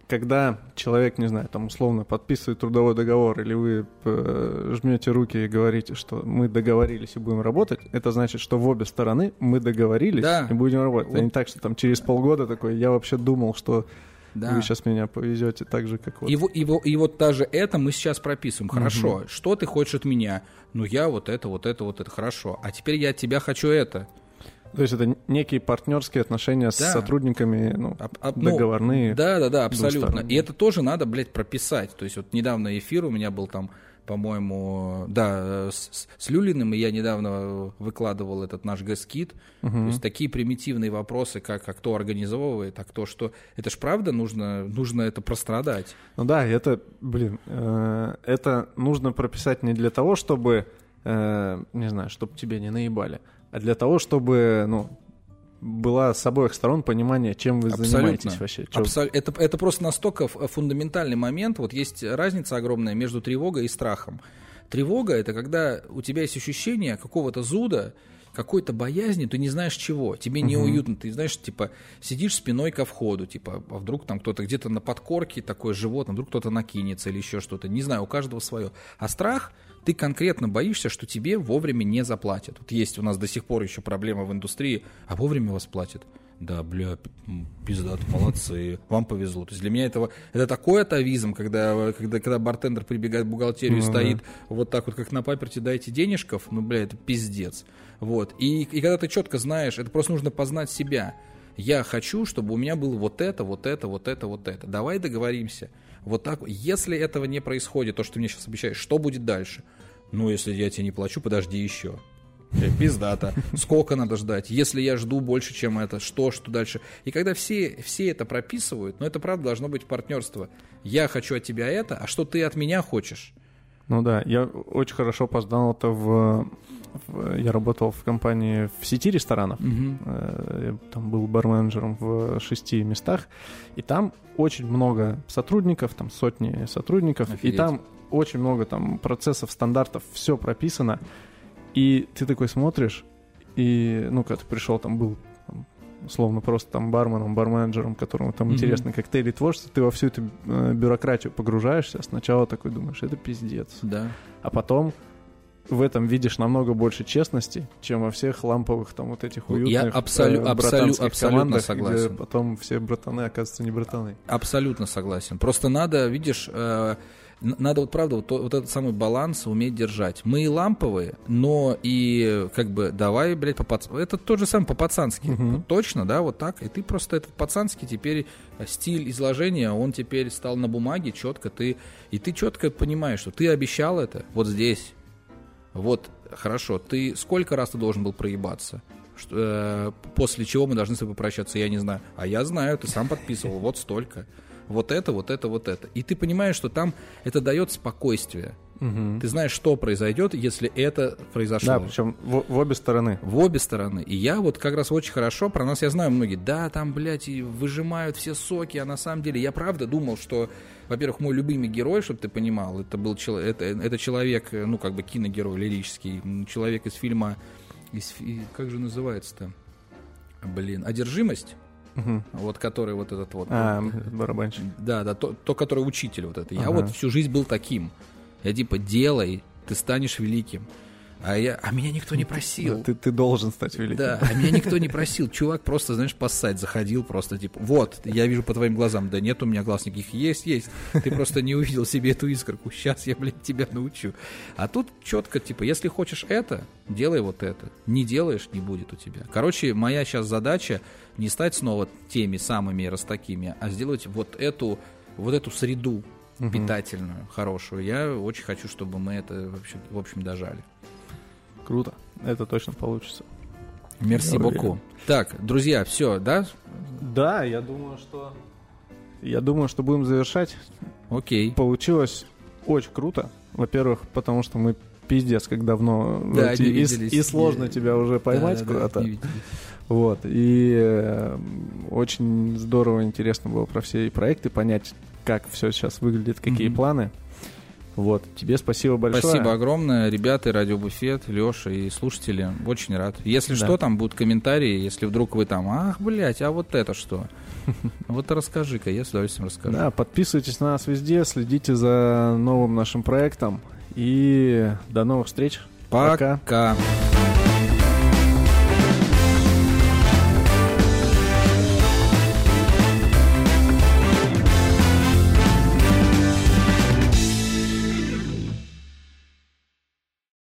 Speaker 1: когда человек, не знаю, там условно подписывает трудовой договор, или вы э, жмете руки и говорите, что мы договорились и будем работать, это значит, что в обе стороны мы договорились да. и будем работать. Вот. А не так, что там через полгода такой, я вообще думал, что да. Вы сейчас меня повезете так же, как вот.
Speaker 2: И, и, и вот даже это мы сейчас прописываем. Хорошо, угу. что ты хочешь от меня? Ну, я вот это, вот это, вот это. Хорошо. А теперь я от тебя хочу это.
Speaker 1: То есть это некие партнерские отношения да. с сотрудниками, ну, а, а, договорные.
Speaker 2: Да, да, да, абсолютно. И это тоже надо, блядь, прописать. То есть вот недавно эфир у меня был там по-моему, да, с, с Люлиным, и я недавно выкладывал этот наш гэскит. Угу. То есть такие примитивные вопросы, как а кто организовывает, а кто что. Это ж правда нужно, нужно это прострадать.
Speaker 1: Ну да, это, блин, э, это нужно прописать не для того, чтобы, э, не знаю, чтобы тебе не наебали, а для того, чтобы, ну, была с обоих сторон понимание, чем вы Абсолютно. занимаетесь вообще.
Speaker 2: Абсол... Это, это просто настолько фундаментальный момент. Вот есть разница огромная между тревогой и страхом. Тревога — это когда у тебя есть ощущение какого-то зуда, какой-то боязни, ты не знаешь чего, тебе угу. неуютно, ты знаешь, типа, сидишь спиной ко входу, типа, а вдруг там кто-то где-то на подкорке такое животное, вдруг кто-то накинется или еще что-то, не знаю, у каждого свое. А страх — ты конкретно боишься, что тебе вовремя не заплатят. Вот есть у нас до сих пор еще проблема в индустрии, а вовремя вас платят. Да, бля, пиздат, молодцы, вам повезло. То есть для меня этого, это такой атовизм, когда, когда, когда бартендер прибегает в бухгалтерию и стоит вот так вот, как на паперте, дайте денежков, ну, бля, это пиздец. Вот. И, и когда ты четко знаешь, это просто нужно познать себя. Я хочу, чтобы у меня было вот это, вот это, вот это, вот это. Давай договоримся. Вот так. Если этого не происходит, то, что ты мне сейчас обещаешь, что будет дальше? Ну, если я тебе не плачу, подожди еще. Э, пиздата. Сколько надо ждать? Если я жду больше, чем это, что, что дальше? И когда все, все это прописывают, ну, это правда должно быть партнерство. Я хочу от тебя это, а что ты от меня хочешь?
Speaker 1: Ну да, я очень хорошо познал это в... я работал в компании в сети ресторанов. Э, Я там был барменджером в шести местах, и там очень много сотрудников, там сотни сотрудников,
Speaker 2: Офигеть.
Speaker 1: и там очень много там процессов, стандартов, все прописано, и ты такой смотришь, и, ну, когда ты пришел, там был там, условно просто там барменом, барменджером, которому там
Speaker 2: Мгм.
Speaker 1: интересно коктейли творчество, ты во всю эту э, бюрократию погружаешься, сначала такой думаешь, это пиздец,
Speaker 2: Да.
Speaker 1: а потом в этом видишь намного больше честности, чем во всех ламповых там вот этих
Speaker 2: Я
Speaker 1: уютных
Speaker 2: абсолю-
Speaker 1: э,
Speaker 2: абсолю- абсолютно
Speaker 1: командах,
Speaker 2: согласен.
Speaker 1: где потом все братаны оказываются не братаны.
Speaker 2: Абсолютно согласен. Просто надо, видишь, э, надо вот правда вот, вот этот самый баланс уметь держать. Мы и ламповые, но и как бы давай, блядь, по пац- Это то же самое по-пацански.
Speaker 1: Мгм.
Speaker 2: Точно, да, вот так. И ты просто этот пацанский теперь э, стиль изложения, он теперь стал на бумаге четко. Ты, и ты четко понимаешь, что ты обещал это вот здесь. Вот, хорошо, ты сколько раз ты должен был проебаться? Что, э, после чего мы должны с тобой прощаться, я не знаю. А я знаю, ты сам подписывал, вот столько. Вот это, вот это, вот это. И ты понимаешь, что там это дает спокойствие. Ты знаешь, что произойдет, если это произошло.
Speaker 1: Да, причем в, в обе стороны.
Speaker 2: В обе стороны. И я вот как раз очень хорошо, про нас я знаю многие, да, там, блядь, и выжимают все соки, а на самом деле я правда думал, что, во-первых, мой любимый герой, чтобы ты понимал, это был чело- это, это человек, ну, как бы киногерой лирический, человек из фильма, из, как же называется-то? Блин, «Одержимость»,
Speaker 1: Мгм.
Speaker 2: вот который вот этот вот.
Speaker 1: А, барабанщик.
Speaker 2: да, да, то, то, который учитель вот это. Я
Speaker 1: Ага.
Speaker 2: вот всю жизнь был таким. Я типа, делай, ты станешь великим. А, я, а меня никто не просил.
Speaker 1: Да, ты, ты должен стать великим.
Speaker 2: Да, а меня никто не просил. Чувак просто, знаешь, поссать заходил, просто типа, вот, я вижу по твоим глазам, да нет у меня глаз никаких, есть, есть. Ты просто не увидел себе эту искорку. Сейчас я, блядь, тебя научу. А тут четко, типа, если хочешь это, делай вот это. Не делаешь, не будет у тебя. Короче, моя сейчас задача не стать снова теми самыми растакими, а сделать вот эту, вот эту среду питательную, хорошую. Я очень хочу, чтобы мы это вообще, в общем, дожали.
Speaker 1: Круто. Это точно получится.
Speaker 2: Мерси боку. Так, друзья, все, да?
Speaker 1: Да, я думаю, что... Я думаю, что будем завершать.
Speaker 2: Окей.
Speaker 1: Получилось очень круто. Во-первых, потому что мы пиздец, как давно
Speaker 2: Да, не
Speaker 1: и, и сложно тебя уже поймать
Speaker 2: Да, да,
Speaker 1: куда-то.
Speaker 2: не виделись.
Speaker 1: Вот. И э, очень здорово, интересно было про все проекты понять, как все сейчас выглядит, какие
Speaker 2: Мгм.
Speaker 1: планы. Вот. Тебе спасибо большое.
Speaker 2: Спасибо огромное, ребята, Радиобуфет, Леша и слушатели. Очень рад. Если
Speaker 1: Да.
Speaker 2: что, там будут комментарии, если вдруг вы там, ах, блядь, а вот это что? Вот расскажи-ка, я с удовольствием расскажу.
Speaker 1: Да, подписывайтесь на нас везде, следите за новым нашим проектом. И до новых встреч.
Speaker 2: Пока.